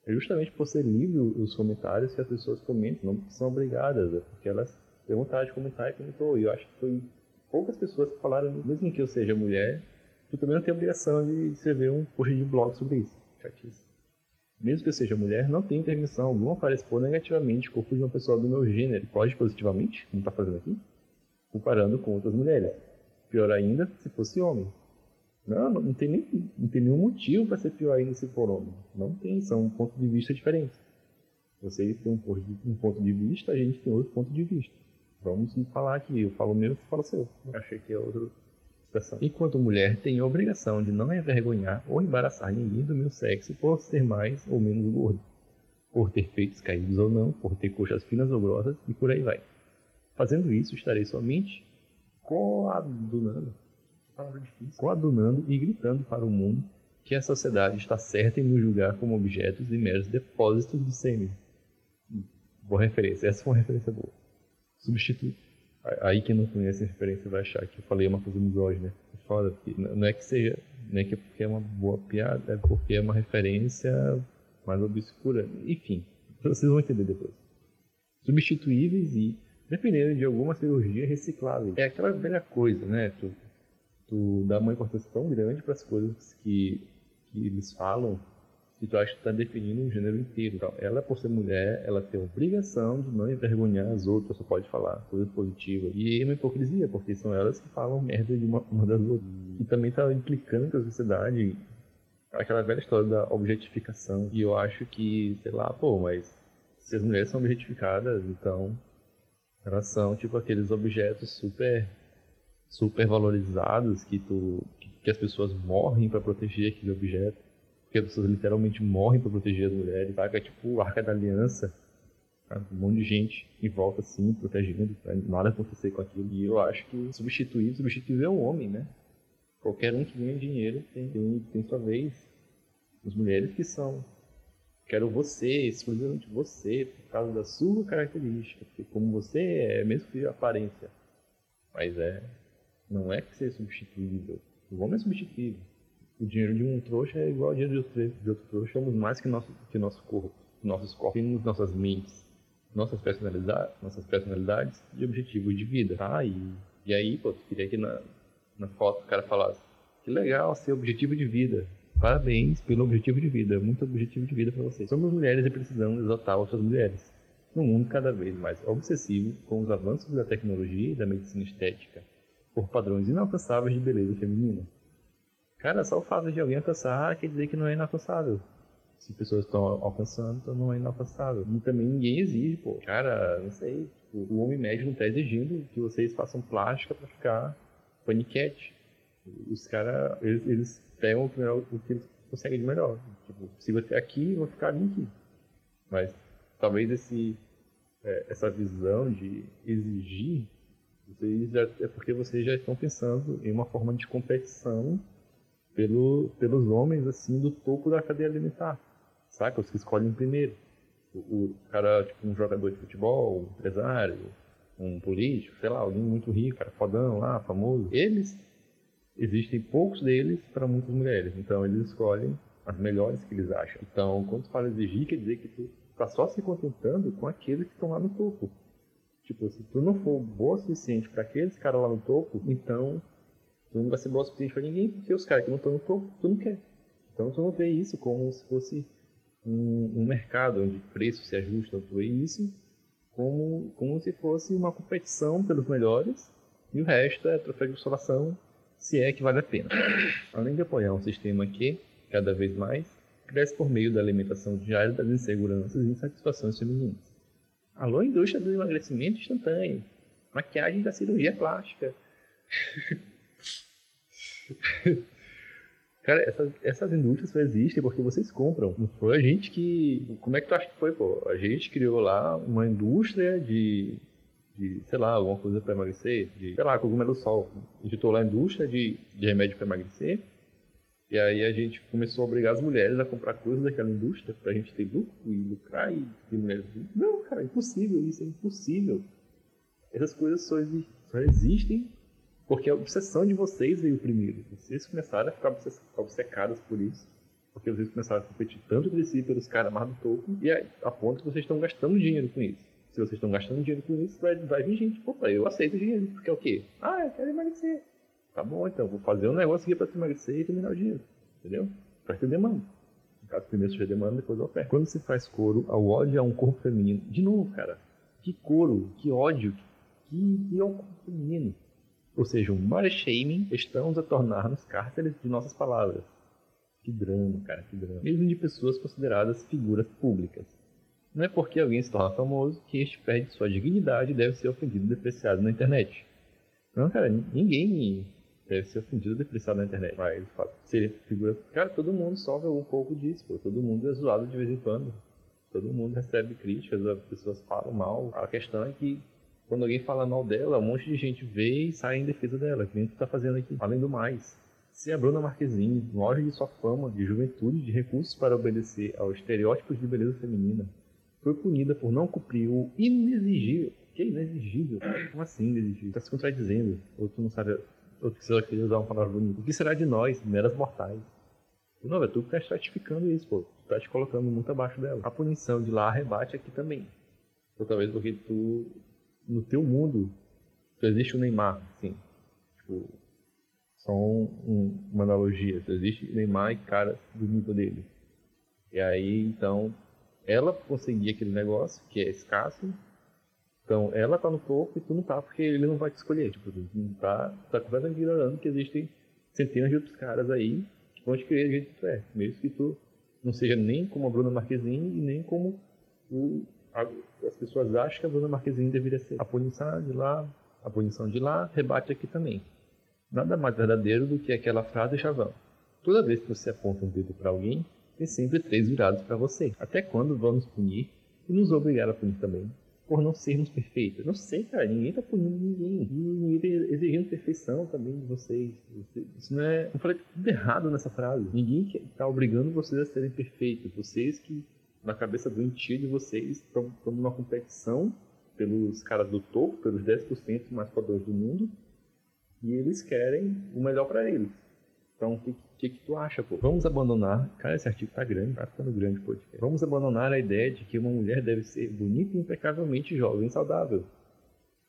É justamente por ser livre os comentários que as pessoas comentam, não são obrigadas, é porque elas têm vontade de comentar e comentou. E eu acho que foi poucas pessoas que falaram, mesmo que eu seja mulher, tu também não tem obrigação de escrever um post de blog sobre isso. Chatice. Mesmo que eu seja mulher, não tem intervenção alguma para expor negativamente o corpo de uma pessoa do meu gênero. Pode positivamente, como está fazendo aqui, comparando com outras mulheres. Pior ainda, se fosse homem. Não, não tem, nem, não tem nenhum motivo para ser pior ainda se for homem. Não tem, são um ponto de vista diferente. Vocês têm um ponto, de, um ponto de vista, a gente tem outro ponto de vista. Vamos falar aqui, eu falo meu, você fala seu. Achei que é expressão. Enquanto mulher, tenho a obrigação de não envergonhar ou embaraçar ninguém do meu sexo por ser mais ou menos gordo, por ter peitos caídos ou não, por ter coxas finas ou grossas e por aí vai. Fazendo isso, estarei somente coadunando, coadunando e gritando para o mundo que a sociedade está certa em nos julgar como objetos e meros depósitos de sêmen. Boa referência, essa foi uma referência boa. Substitui. Aí quem não conhece a referência vai achar que eu falei uma coisa misógina. É foda, porque não é que seja, não é que é porque é uma boa piada, é porque é uma referência mais obscura. Enfim, vocês vão entender depois. Substituíveis e dependendo de alguma cirurgia reciclável. É aquela velha coisa, né? Tu tu dá uma importância tão grande para as coisas que, que eles falam que tu acha que está definindo um gênero inteiro. Então, ela, por ser mulher, ela tem a obrigação de não envergonhar as outras, só pode falar coisas positivas. E é uma hipocrisia, porque são elas que falam merda de uma, uma das outras. E também está implicando com a sociedade aquela velha história da objetificação. E eu acho que, sei lá, pô, mas se as mulheres são objetificadas, então elas são tipo aqueles objetos super super valorizados que tu que as pessoas morrem para proteger aquele objeto porque as pessoas literalmente morrem para proteger as mulheres, saca? É tipo o Arca da Aliança, um monte de gente em volta assim, protegendo, pra nada acontecer com aquilo. E eu acho que substituir, substituir é o homem, né? Qualquer um que ganha dinheiro tem, tem, tem sua vez. As mulheres que são. Quero você, exclusivamente você, por causa da sua característica. Porque como você é, mesmo que aparência. Mas é. Não é que seja substituível. O homem é substituível o dinheiro de um trouxa é igual ao dinheiro de outro, de outro trouxa. Somos mais que nosso, que nosso corpo, nossos corpos, nossas mentes, nossas personalidades, nossas personalidades e objetivos de vida, tá? E, e aí, pô, tu queria que na, na foto o cara falasse que legal seu objetivo de vida. Parabéns pelo objetivo de vida, muito objetivo de vida para você. Somos mulheres e precisamos exaltar outras mulheres. No mundo cada vez mais obsessivo com os avanços da tecnologia e da medicina estética, por padrões inalcançáveis de beleza feminina. Cara, só o fato de alguém alcançar quer dizer que não é inalcançável. Se pessoas estão alcançando, então não é inalcançável. E também ninguém exige, pô. Cara, não sei. O homem médio não tá exigindo que vocês façam plástica para ficar paniquete. Os caras, eles, eles, pegam o melhor, o que eles conseguem de melhor. Tipo, se você aqui, eu vou ficar ali aqui. Mas talvez esse, é, essa visão de exigir, vocês já, é porque vocês já estão pensando em uma forma de competição pelo, pelos homens assim do topo da cadeia alimentar, saca? Os que escolhem primeiro. O, o cara, tipo, um jogador de futebol, um empresário, um político, sei lá, alguém muito rico, cara, fodão lá, famoso. Eles, existem poucos deles para muitas mulheres, então eles escolhem as melhores que eles acham. Então, quando tu fala exigir, quer dizer que tu tá só se contentando com aqueles que estão lá no topo. Tipo, se tu não for boa o suficiente para aqueles caras lá no topo, então Tu não vai ser bom o suficiente pra ninguém, porque os caras que não estão no topo, tu não quer. Então tu não vê isso como se fosse um, um mercado onde preço se ajusta, tu vê isso como, como se fosse uma competição pelos melhores e o resto é troféu de consolação, se é que vale a pena. Além de apoiar um sistema que, cada vez mais, cresce por meio da alimentação diária das inseguranças e insatisfações femininas. Alô, indústria do emagrecimento instantâneo, maquiagem da cirurgia plástica. Cara, essas, essas indústrias só existem porque vocês compram. Não foi a gente que. Como é que tu acha que foi, pô? A gente criou lá uma indústria de. De sei lá, alguma coisa para emagrecer. De, sei lá, cogumelo sol. Editou lá a indústria de, de remédio para emagrecer. E aí a gente começou a obrigar as mulheres a comprar coisas daquela indústria pra gente ter lucro e lucrar e ter mulheres. Não, cara, é impossível isso, é impossível. Essas coisas só, só existem porque a obsessão de vocês veio primeiro. Vocês começaram a ficar obcecados por isso. Porque vocês começaram a competir tanto entre si pelos caras mais do topo. E a, a ponto que vocês estão gastando dinheiro com isso. Se vocês estão gastando dinheiro com isso, vai, vai vir gente. Opa, eu aceito dinheiro. Porque é o quê? Ah, eu quero emagrecer. Tá bom, então. Vou fazer um negócio aqui pra te emagrecer e terminar o dinheiro. Entendeu? Pra ter demanda. No caso, primeiro seja demanda, depois a oferta. Quando se faz coro ao ódio a um corpo feminino. De novo, cara. Que coro, que ódio, que, que é um corpo feminino ou seja, um body shaming, estamos a tornar-nos cárceres de nossas palavras. Que drama, cara, que drama. Mesmo de pessoas consideradas figuras públicas. Não é porque alguém se torna famoso que este perde sua dignidade e deve ser ofendido e depreciado na internet. Não, cara, ninguém deve ser ofendido e depreciado na internet. Mas o fato de ser figura. Cara, todo mundo sofre um pouco disso, pô. Todo mundo é zoado de vez em quando. Todo mundo recebe críticas, as pessoas falam mal. A questão é que quando alguém fala mal dela, um monte de gente vê e sai em defesa dela. Que nem tu tá fazendo aqui. Além do mais, se a Bruna Marquezine, no de sua fama, de juventude, de recursos para obedecer aos estereótipos de beleza feminina, foi punida por não cumprir o inexigível. Que inexigível? Como assim inexigível? Tá se contradizendo. Ou tu não sabe. Ou tu só queria usar uma palavra bonita. O que será de nós, meras mortais? Não, é tu que tá estratificando isso, pô. Tu tá te colocando muito abaixo dela. A punição de lá rebate aqui também. Ou talvez porque tu no teu mundo só existe o Neymar, assim. Tipo, só um, um, uma analogia. Existe Neymar e caras do nível dele. E aí, então, ela conseguir aquele negócio que é escasso. Então, ela tá no topo e tu não tá, porque ele não vai te escolher. Tipo, tu não tá, tu tá completamente ignorando que existem centenas de outros caras aí que vão te querer do jeito que tu é. Mesmo que tu não seja nem como a Bruna Marquezine e nem como o, a, as pessoas acham que a Bruna Marquezine deveria ser. A punição de lá, a punição de lá, rebate aqui também. Nada mais verdadeiro do que aquela frase chavão. Toda vez que você aponta um dedo para alguém, tem sempre três virados para você. Até quando vamos punir e nos obrigar a punir também? Por não sermos perfeitos. Não sei, cara, ninguém tá punindo ninguém. Ninguém tá exigindo perfeição também de vocês. Isso não é. Eu falei tudo errado nessa frase. Ninguém tá obrigando vocês a serem perfeitos. Vocês que, na cabeça doentia de vocês, estão numa competição pelos caras do topo, pelos 10% mais poderosos do mundo, e eles querem o melhor para eles. Então, o que, que, que, tu acha, pô? Vamos abandonar. Cara, esse artigo tá grande, tá ficando grande, pô. Vamos abandonar a ideia de que uma mulher deve ser bonita e impecavelmente jovem e saudável.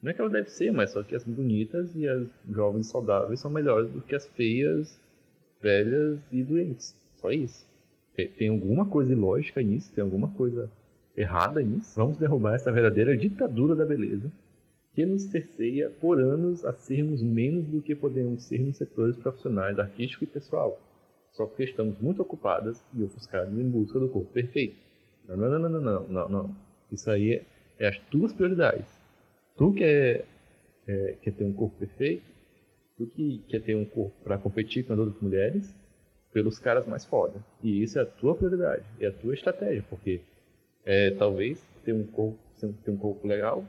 Não é que ela deve ser, mas só que as bonitas e as jovens saudáveis são melhores do que as feias, velhas e doentes. Só isso. Tem alguma coisa ilógica nisso? Tem alguma coisa errada nisso? Vamos derrubar essa verdadeira ditadura da beleza que nos terceia por anos a sermos menos do que podemos ser nos setores profissionais, artístico e pessoal, só porque estamos muito ocupadas e ofuscadas em busca do corpo perfeito. Não, não, não, não, não, não, não. Isso aí é, é as tuas prioridades. Tu quer, é, quer ter um corpo perfeito, tu que quer ter um corpo para competir com as outras mulheres, pelos caras mais foda. E isso é a tua prioridade, é a tua estratégia, porque é, talvez ter um corpo, ter um corpo legal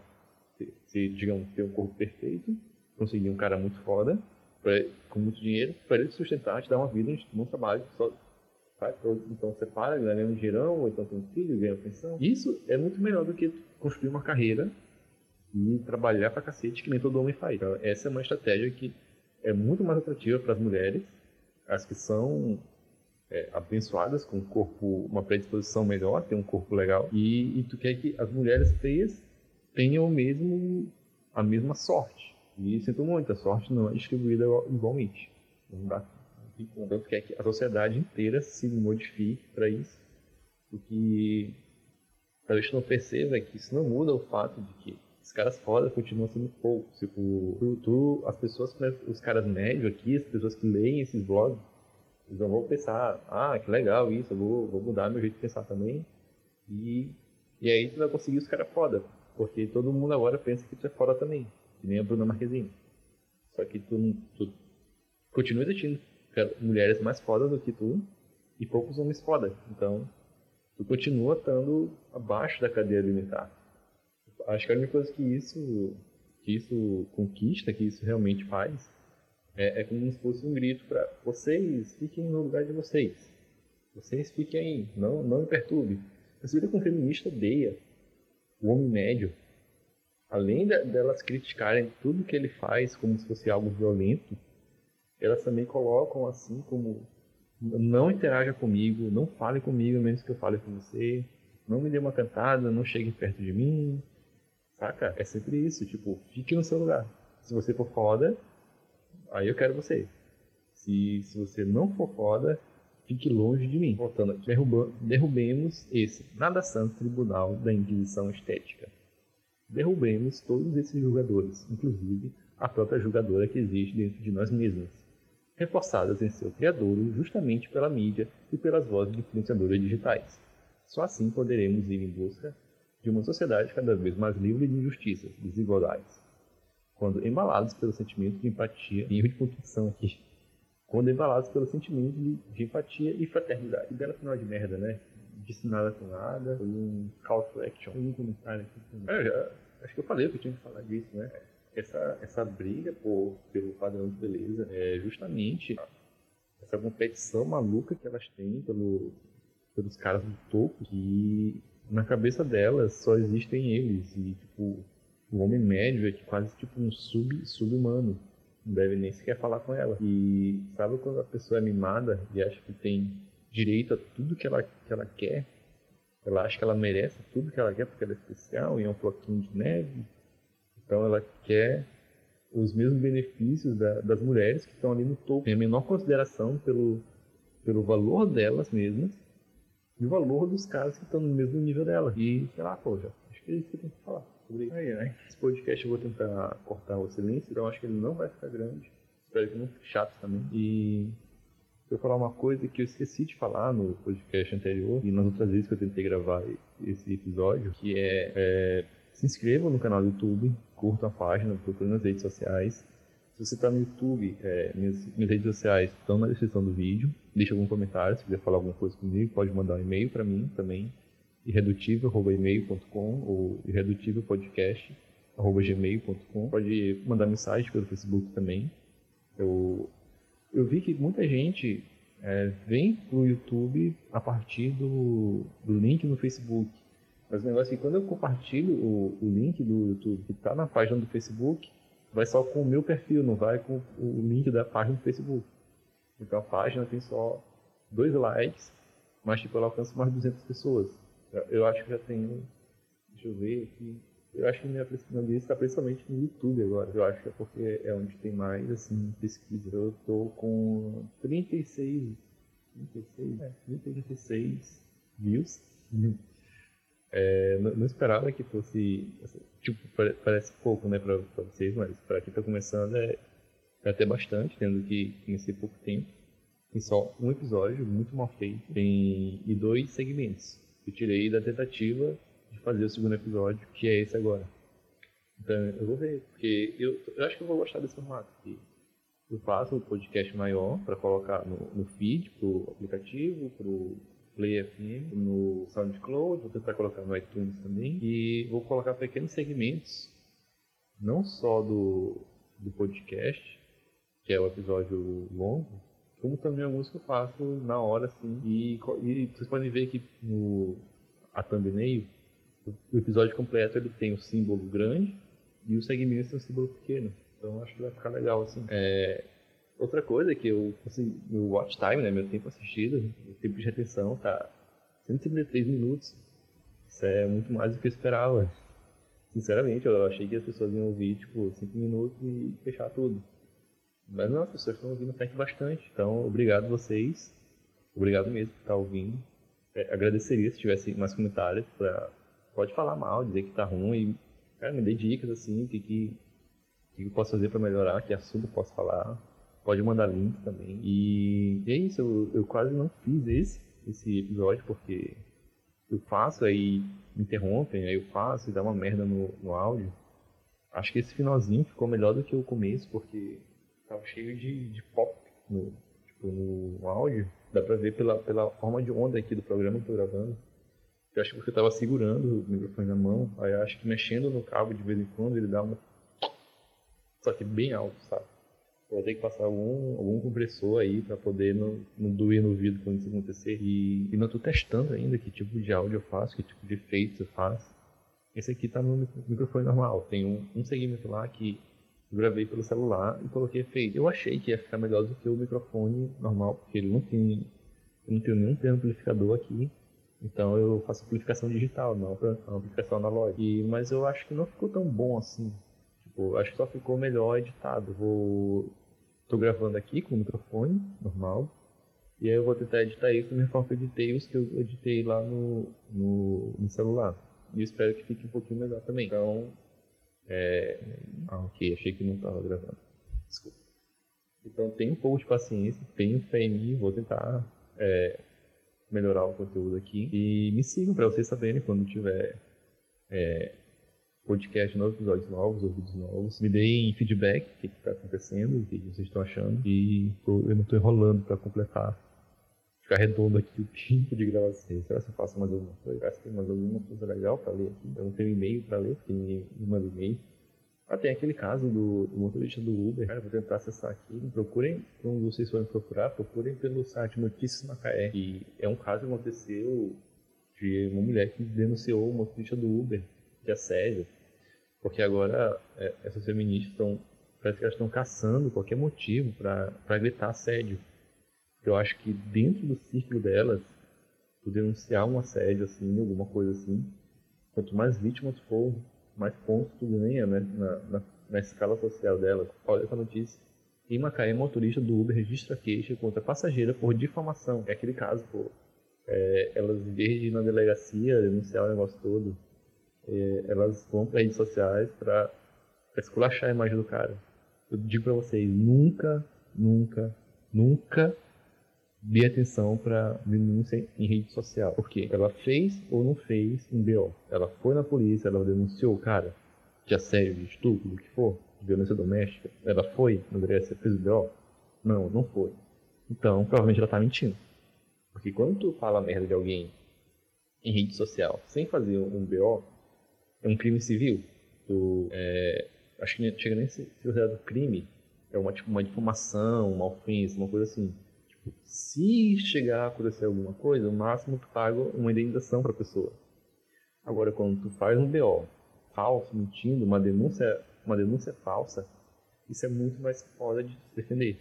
se, digamos, ter um corpo perfeito, conseguir um cara muito foda, pra, com muito dinheiro, para ele sustentar, te dar uma vida num trabalho só. Faz, então você para, ganha um girão, ou então tem um filho, ganha pensão. Isso é muito melhor do que construir uma carreira e trabalhar pra cacete, que nem todo homem faz. Então, essa é uma estratégia que é muito mais atrativa para as mulheres, as que são é, abençoadas com um corpo, uma predisposição melhor, tem um corpo legal, e, e tu quer que as mulheres feias tenham mesmo, a mesma sorte. E sinto muito, a sorte não é distribuída igualmente. Não dá. Tanto quer que a sociedade inteira se modifique para isso. O que talvez não perceba é que isso não muda o fato de que os caras fora continuam sendo poucos. Tipo, tu, tu, as pessoas, os caras médios aqui, as pessoas que leem esses blogs, eles não vão pensar, ah, que legal isso, eu vou, vou mudar meu jeito de pensar também. E, e aí tu vai conseguir os caras foda. Porque todo mundo agora pensa que tu é foda também. Que nem a Bruna Marquezine. Só que tu, tu continua existindo mulheres mais fodas do que tu e poucos homens foda. Então, tu continua estando abaixo da cadeia alimentar. Acho que a única coisa que isso, que isso conquista, que isso realmente faz, é, é como se fosse um grito para vocês fiquem no lugar de vocês. Vocês fiquem aí, não, não me perturbe. Você vira com feminista odeia o homem médio, além de, delas criticarem tudo que ele faz como se fosse algo violento, elas também colocam assim como não interaja comigo, não fale comigo, menos que eu fale com você, não me dê uma cantada, não chegue perto de mim, saca? É sempre isso, tipo, fique no seu lugar. Se você for foda, aí eu quero você. Se, se você não for foda, Fique longe de mim. Voltando aqui, derrubemos esse nada santo tribunal da Inquisição Estética. Derrubemos todos esses julgadores, inclusive a própria julgadora que existe dentro de nós mesmos, reforçadas em seu criadouro justamente pela mídia e pelas vozes de influenciadoras digitais. Só assim poderemos ir em busca de uma sociedade cada vez mais livre de injustiças, desigualdades. Quando embalados pelo sentimento de empatia e de contrição aqui, quando embalados pelo sentimento de, de, empatia e fraternidade. Que bela final de merda, né? Disse nada com nada, foi um call to action, um comentário aqui. É, já, acho que eu falei que eu tinha que falar disso, né? Essa, essa briga por, pelo padrão de beleza é justamente essa competição maluca que elas têm pelo, pelos caras do topo, que na cabeça delas só existem eles, e tipo, o homem médio é quase tipo um sub, sub-humano não deve nem sequer falar com ela. E sabe quando a pessoa é mimada e acha que tem direito a tudo que ela, que ela quer? Ela acha que ela merece tudo que ela quer porque ela é especial e é um floquinho de neve. Então ela quer os mesmos benefícios da, das mulheres que estão ali no topo. Tem a menor consideração pelo, pelo valor delas mesmas e o valor dos caras que estão no mesmo nível dela. E, sei lá, pô, já, acho que é isso que tenho que falar Aí, né? Esse podcast eu vou tentar cortar o silêncio, então acho que ele não vai ficar grande. Espero que não fique chato também. E eu falar uma coisa que eu esqueci de falar no podcast anterior e nas outras vezes que eu tentei gravar esse episódio, que é, é se inscrevam no canal do YouTube, curtam a página, procurem nas redes sociais. Se você está no YouTube, é, minhas, minhas, redes sociais estão na descrição do vídeo. Deixa algum comentário, se quiser falar alguma coisa comigo, pode mandar um e-mail para mim também, irredutível.email.com ou irredutívelpodcast.gmail.com. Pode mandar mensagem pelo Facebook também. Eu, eu vi que muita gente é, vem pro YouTube a partir do, do link no Facebook. Mas o negócio é que quando eu compartilho o, o link do YouTube que está na página do Facebook, vai só com o meu perfil, não vai com o link da página do Facebook. Então a página tem só dois likes, mas tipo, ela alcança mais de 200 pessoas. Eu acho que já tenho, deixa eu ver aqui, eu acho que minha audiência está principalmente no YouTube agora. Eu acho que é porque é onde tem mais, assim, pesquisa. Eu estou com 36, 36, é, 36 views. É, não, não, esperava que fosse, assim, tipo, parece pouco, né, para vocês, mas para quem está começando é, é até bastante, tendo que comecei pouco tempo. Tem só um episódio, muito mal feito, tem, e dois segmentos. Eu tirei da tentativa fazer o segundo episódio, que é esse agora. Então eu vou ver, porque eu, eu acho que eu vou gostar desse formato. Porque eu faço um podcast maior para colocar no, no feed, pro aplicativo, pro Play FM, no SoundCloud, vou tentar colocar no iTunes também. E vou colocar pequenos segmentos, não só do, do podcast, que é o episódio longo, como também alguns que eu faço na hora, assim. E, e vocês podem ver que no a thumbnail o episódio completo ele tem o um símbolo grande e o segmento tem um símbolo pequeno. Então acho que vai ficar legal assim. É, outra coisa é que eu, assim, meu watch time, né, meu tempo assistido, o tempo de retenção tá 133 minutos. Isso é muito mais do que eu esperava. Sinceramente, eu achei que as pessoas iam ouvir tipo 5 minutos e fechar tudo. Mas não, as pessoas estão ouvindo que bastante. Então, obrigado vocês. Obrigado mesmo por estar ouvindo. É, agradeceria se tivesse mais comentários para pode falar mal, dizer que tá ruim. Cara, me dê dicas assim, o que, que, que eu posso fazer para melhorar, que assunto eu posso falar. Pode mandar link também. E, e é isso, eu, eu quase não fiz esse, esse episódio, porque eu faço, aí me interrompem, aí eu faço e dá uma merda no, no áudio. Acho que esse finalzinho ficou melhor do que o começo, porque tava cheio de, de pop no, tipo, no áudio. Dá pra ver pela, pela forma de onda aqui do programa que eu tô gravando. Eu acho que você estava segurando o microfone na mão, aí acho que mexendo no cabo de vez em quando ele dá uma. Só que bem alto, sabe? Eu vou ter que passar algum, algum compressor aí para poder não, não doer no ouvido quando isso acontecer. E, e não estou testando ainda que tipo de áudio eu faço, que tipo de efeitos eu faço. Esse aqui está no microfone normal. Tem um, um segmento lá que eu gravei pelo celular e coloquei efeito. Eu achei que ia ficar melhor do que o microfone normal, porque ele não tem. Eu não tenho nenhum amplificador aqui. Então eu faço amplificação digital, não amplificação analógica. E, mas eu acho que não ficou tão bom assim. Tipo, acho que só ficou melhor editado. Vou. Tô gravando aqui com o microfone normal. E aí eu vou tentar editar isso da mesma forma que eu editei os que eu editei lá no, no, no celular. E eu espero que fique um pouquinho melhor também. Então. É... Ah, ok, achei que não estava gravando. Desculpa. Então tenha um pouco de paciência, tenha fé em mim, vou tentar é, melhorar o conteúdo aqui. E me sigam para vocês saberem quando tiver é, podcast novos, episódios novos, ouvidos novos. Me deem feedback, o que está acontecendo, o que vocês estão achando. E eu não estou enrolando para completar, ficar redondo aqui o tempo de gravação. Será que eu faço mais alguma coisa? Será que tem mais alguma coisa legal para ler aqui? Eu não tenho e-mail para ler, porque ninguém e-mail. Ah, tem aquele caso do, do motorista do Uber. Cara, vou tentar acessar aqui. Procurem, quando vocês forem procurar, procurem pelo site Notícias Macaé. E é um caso que aconteceu de uma mulher que denunciou o motorista do Uber de assédio. Porque agora é, essas feministas estão, parece que elas estão caçando qualquer motivo para gritar assédio. Eu acho que dentro do círculo delas, por denunciar um assédio assim, alguma coisa assim, quanto mais vítimas for, mais pontos tu ganha né, na, na, na escala social dela, olha essa notícia. Em Macaé, motorista do Uber registra queixa contra passageira por difamação. É aquele caso, pô. É, elas, em vez de ir na delegacia denunciar o negócio todo, é, elas vão para redes sociais para esculachar a imagem do cara. Eu digo para vocês, nunca, nunca, nunca dê atenção para denúncia em rede social. Porque ela fez ou não fez um BO. Ela foi na polícia, ela denunciou o cara de assédio, de estupro, o que for, de violência doméstica. Ela foi na delegacia, fez o BO? Não, não foi. Então, provavelmente ela tá mentindo. Porque quando tu fala merda de alguém em rede social sem fazer um BO, é um crime civil. Tu, é, acho que chega nem a ser considerado crime. É uma, tipo, uma difamação, uma ofensa, uma coisa assim. Se chegar a acontecer alguma coisa, o máximo tu paga uma indenização para a pessoa. Agora, quando tu faz um BO falso, mentindo, uma denúncia, uma denúncia falsa, isso é muito mais foda de se defender.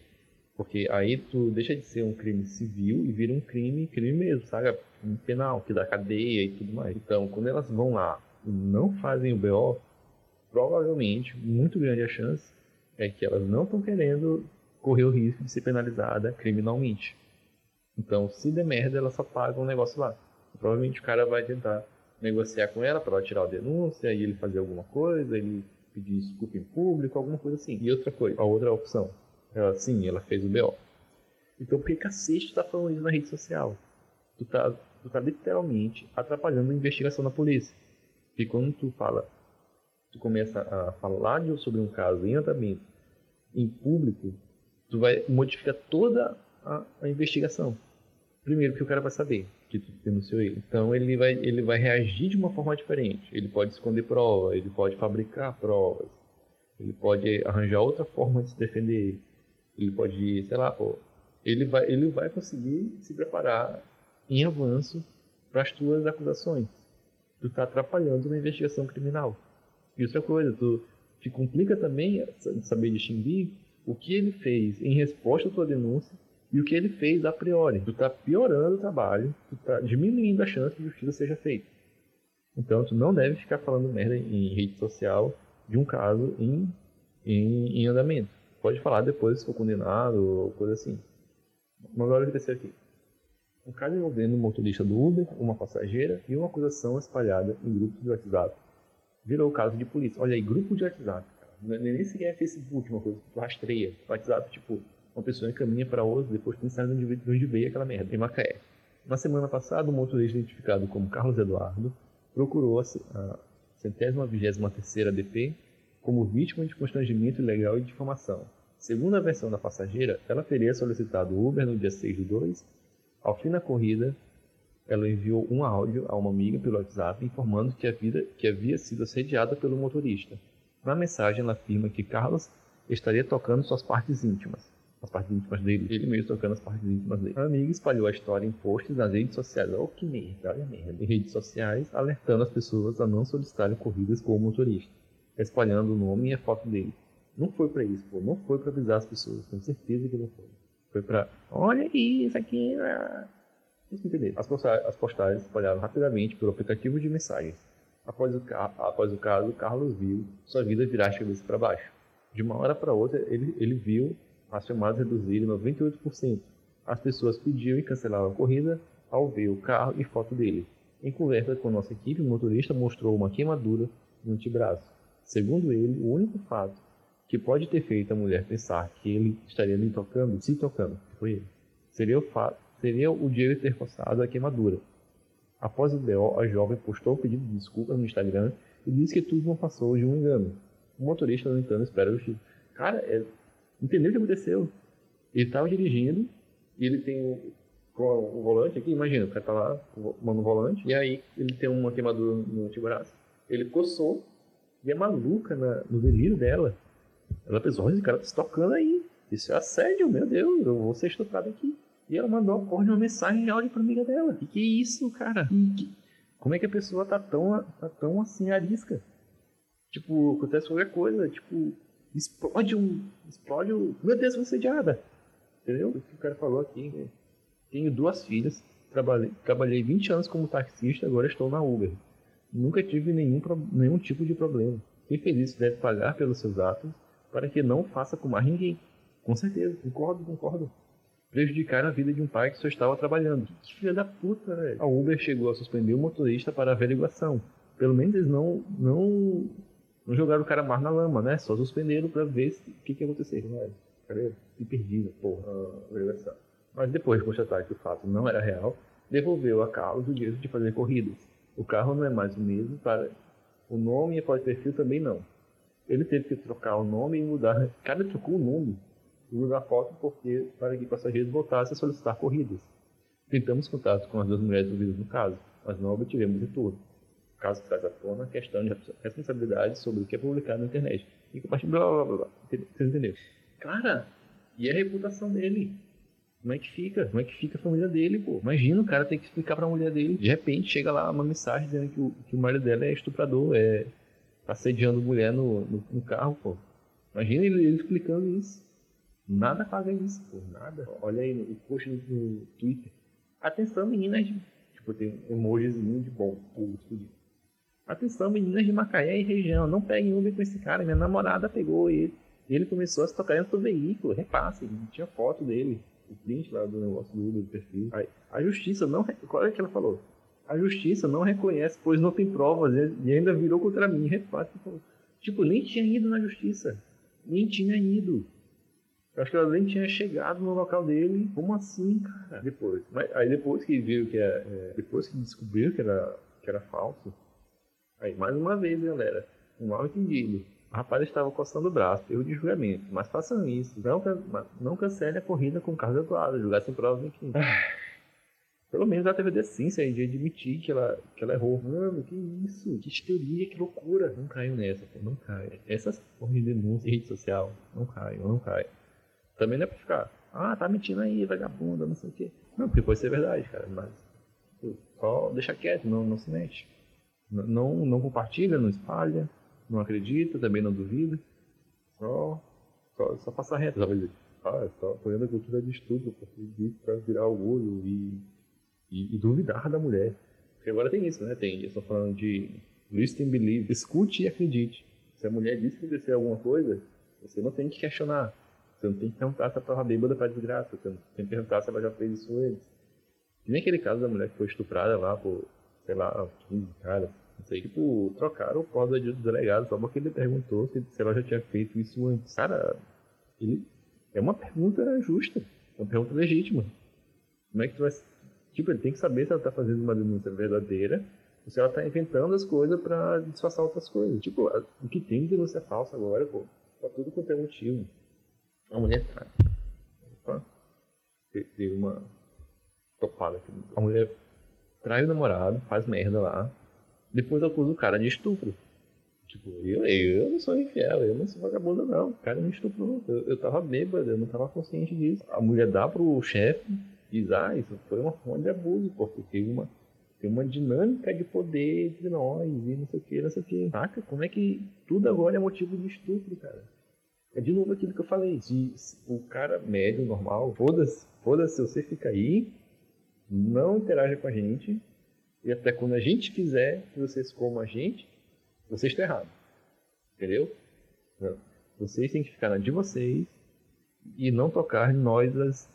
Porque aí tu deixa de ser um crime civil e vira um crime, crime mesmo, sabe? Um penal, que dá cadeia e tudo mais. Então, quando elas vão lá e não fazem o BO, provavelmente, muito grande a chance é que elas não estão querendo correr o risco de ser penalizada criminalmente. Então, se der merda, ela só paga um negócio lá. Provavelmente o cara vai tentar negociar com ela para ela tirar a denúncia e ele fazer alguma coisa, ele pedir desculpa em público, alguma coisa assim. E outra coisa, a outra opção, ela sim, ela fez o BO. Então por que cacete tu tá falando isso na rede social? Tu tá, tu tá literalmente atrapalhando a investigação da polícia. E quando tu fala, tu começa a falar sobre um caso em andamento em público, tu vai modificar toda a, a investigação. Primeiro que o cara vai saber que tu denunciou ele. Então ele vai, ele vai reagir de uma forma diferente. Ele pode esconder prova, ele pode fabricar provas, ele pode arranjar outra forma de se defender. Ele pode, sei lá, pô, ele vai, ele vai conseguir se preparar em avanço para as tuas acusações. Tu está atrapalhando na investigação criminal. E outra coisa, tu te complica também saber distinguir o que ele fez em resposta à tua denúncia e o que ele fez a priori. Tu está piorando o trabalho, tu está diminuindo a chance de justiça seja feita. Então, tu não deve ficar falando merda em rede social de um caso em, em, em andamento. Pode falar depois se for condenado ou coisa assim. Mas agora o que aqui? Um caso envolvendo um motorista do Uber, uma passageira e uma acusação espalhada em grupos de WhatsApp. Virou caso de polícia. Olha aí, grupo de WhatsApp. É nem sequer Facebook, uma coisa que tu rastreia. WhatsApp, tipo, uma pessoa encaminha para outra, depois tu não sabe de onde veio aquela merda, em Macaé. Na semana passada, um motorista identificado como Carlos Eduardo procurou a centésima vigésima terceira DP como vítima de constrangimento ilegal e difamação. Segundo a versão da passageira, ela teria solicitado Uber no dia 6 do 2. Ao fim da corrida, ela enviou um áudio a uma amiga pelo WhatsApp informando que, vida, que havia sido assediada pelo motorista. Na mensagem, ela afirma que Carlos estaria tocando suas partes íntimas as partes íntimas dele, ele mesmo tocando as partes íntimas dele. A amiga espalhou a história em posts nas redes sociais. Oh, que merda, olha merda. Em redes sociais, alertando as pessoas a não solicitarem corridas com o motorista, espalhando o nome e a foto dele. Não foi para isso, pô. Não foi para avisar as pessoas. Tenho certeza que não foi. Foi para, olha aí, isso aqui. Ah. Vocês entenderam? As as postagens espalharam rapidamente pelo aplicativo de mensagens. Após o, após o caso, Carlos viu sua vida virar de cabeça para baixo. De uma hora para outra, ele, ele viu as chamadas reduziram 98%. As pessoas pediam e cancelaram a corrida ao ver o carro e foto dele. Em conversa com nossa equipe, o motorista mostrou uma queimadura no antebraço. Segundo ele, o único fato que pode ter feito a mulher pensar que ele estaria ali tocando, se tocando, foi ele. Seria o, fato, seria o ter forçado a queimadura. Após o BO, a jovem postou um pedido de desculpas no Instagram e disse que tudo não passou de um engano. O motorista, no entanto, espera o justiça. Cara, é entendeu o que aconteceu. Ele estava dirigindo e ele tem o, o, volante aqui, imagina, o cara tá lá no volante, e aí ele tem uma queimadura no antebraço. Ele coçou e a maluca na, no delírio dela. Ela pensou, esse cara tá se tocando aí. Isso é assédio, meu Deus, eu vou ser estuprado aqui. E ela mandou a porra de uma mensagem de áudio pra amiga dela. Que que é isso, cara? Que... Como é que a pessoa tá tão, tá tão assim arisca? Tipo, acontece qualquer coisa, tipo, explode um. Explode um. Meu Deus, vou ser diada. Entendeu? O que o cara falou aqui. Né? Tenho duas filhas, trabalhei, trabalhei 20 anos como taxista, agora estou na Uber. Nunca tive nenhum, nenhum tipo de problema. Quem fez isso deve pagar pelos seus atos para que não faça com mais ninguém. Com certeza, concordo, concordo. Prejudicar a vida de um pai que só estava trabalhando. Que filha da puta, velho. A Uber chegou a suspender o motorista para averiguação. Pelo menos eles não, não, não jogaram o cara mais na lama, né? Só suspenderam para ver o que, que ia acontecer. Mas, cara, se perdido, porra, a averiguação. Mas depois de constatar que o fato não era real, devolveu a Carlos o direito de fazer corridas. O carro não é mais o mesmo para o nome e a foto de perfil também não. Ele teve que trocar o nome e mudar. Cara, trocou o nome e mudar a foto porque para que passageiros voltassem a solicitar corridas. Tentamos contato com as duas mulheres envolvidas no caso, mas não obtivemos retorno. O caso traz à tona a questão de responsabilidade sobre o que é publicado na internet. E compartilhar blá blá blá blá. Vocês entenderam? Cara, e a reputação dele? Como é que fica? Como é que fica a família dele, pô? Imagina o cara ter que explicar pra mulher dele. De repente chega lá uma mensagem dizendo que o, que o marido dela é estuprador, é assediando mulher no, no, no carro, pô. Imagina ele, ele, explicando isso. Nada paga isso, pô. Nada. Olha aí o post no, no Twitter. Atenção, meninas. De, tipo, tem um emojizinho de bom. Atenção, meninas de Macaé e região. Não peguem Uber com esse cara. Minha namorada pegou ele. Ele começou a se tocar dentro do veículo. Repasse. Tinha foto dele o print lá do negócio do Uber, do perfil. Aí, a justiça não. Qual é que ela falou? A justiça não reconhece, pois não tem provas e ainda virou contra mim. Repare, tipo, nem tinha ido na justiça. Nem tinha ido. Eu acho que ela nem tinha chegado no local dele. Como assim, cara? Depois. Mas, aí depois que viu que é, é, depois que descobriu que era, que era falso. Aí, mais uma vez, galera. Um mal entendido. O rapaz estava coçando o braço, erro de julgamento. Mas façam isso. Não, não cancele a corrida com carro atuado, julgar sem provas nem Pelo menos ela teve a decência de admitir que ela, que ela errou. Mano, que isso? Que histeria, que loucura. Não caiu nessa, pô, não cai. Essas porra de denúncia em rede social, não cai, não cai. Também não é pra ficar, ah, tá mentindo aí, vagabunda, não sei o quê. Não, porque pode ser verdade, cara, mas só deixa quieto, não, não se mexe. Não, não compartilha, não espalha não acredita, também não duvida. Só, só, só passa reto, sabe? Ah, só apoiando a cultura de estudo, para virar orgulho e, e, e, duvidar da mulher. Porque agora tem isso, né? Tem, eles estão falando de listen believe, escute e acredite. Se a mulher diz que acontecer alguma coisa, você não tem que questionar. Você não tem que perguntar se ela estava bêbada para desgraça. Você não tem que perguntar se ela já fez isso antes. Que nem aquele caso da mulher que foi estuprada lá por, sei lá, 15 caras. Não sei, tipo, trocaram o código do delegado só porque ele perguntou se, se ela já tinha feito isso antes. Cara, ele. É uma pergunta justa. É uma pergunta legítima. Como é que tu vai. Tipo, ele tem que saber se ela tá fazendo uma denúncia verdadeira ou se ela tá inventando as coisas para disfarçar outras coisas. Tipo, o que tem de denúncia falsa agora, pô, pra tudo quanto é motivo. A mulher trai. Opa. Teve uma topada aqui. A mulher trai o namorado, faz merda lá, depois acusa o cara de estupro. Tipo, eu, eu não sou infiel, eu não sou vagabundo, não. O cara me estuprou. Eu, eu tava bêbado, eu não tava consciente disso. A mulher dá pro chefe diz, ah, isso foi uma forma de abuso, porque tem uma, tem uma dinâmica de poder entre nós e não sei o que, não sei o que. Saca? Como é que tudo agora é motivo de estupro, cara? É de novo aquilo que eu falei. Se o cara médio, normal, foda-se, foda-se, você fica aí, não interaja com a gente, e até quando a gente quiser que vocês comam a gente, vocês estão errados. Entendeu? Vocês têm que ficar na de vocês e não tocar em nós as,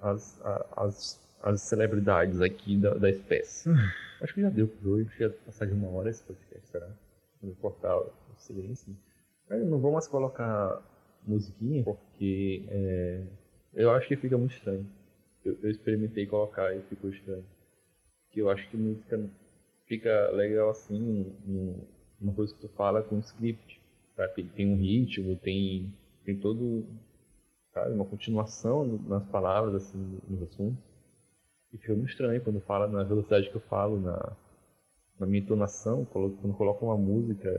as, as, as celebridades aqui da, da espécie. Acho que já deu por hoje, já passar de uma hora esse podcast, será? Vou cortar o silêncio. Não vou mais colocar musiquinha porque é, eu acho que fica muito estranho. Eu, eu experimentei colocar e ficou estranho que eu acho que música fica legal assim, uma coisa que tu fala com script? Tem um ritmo, tem, tem todo, sabe, uma continuação nas palavras, assim, nos assuntos. E fica muito estranho quando fala na velocidade que eu falo, na, na minha entonação, quando coloca uma música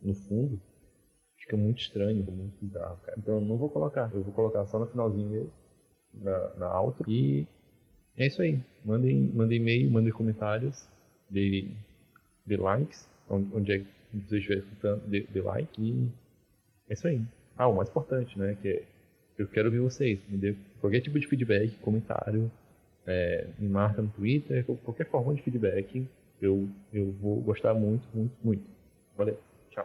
no fundo, fica muito estranho, muito bizarro, cara. Então eu não vou colocar, eu vou colocar só no finalzinho mesmo, na, na alta, e é isso aí. Mandem, mandem e-mail, mandem comentários, de de likes, onde, onde é que você estiver escutando, de de like. E é isso aí. Ah, o mais importante, né? Que é, eu quero ouvir vocês. Me dê qualquer tipo de feedback, comentário, é, me marca no Twitter, qualquer forma de feedback. Eu, eu vou gostar muito, muito, muito. Valeu. Tchau.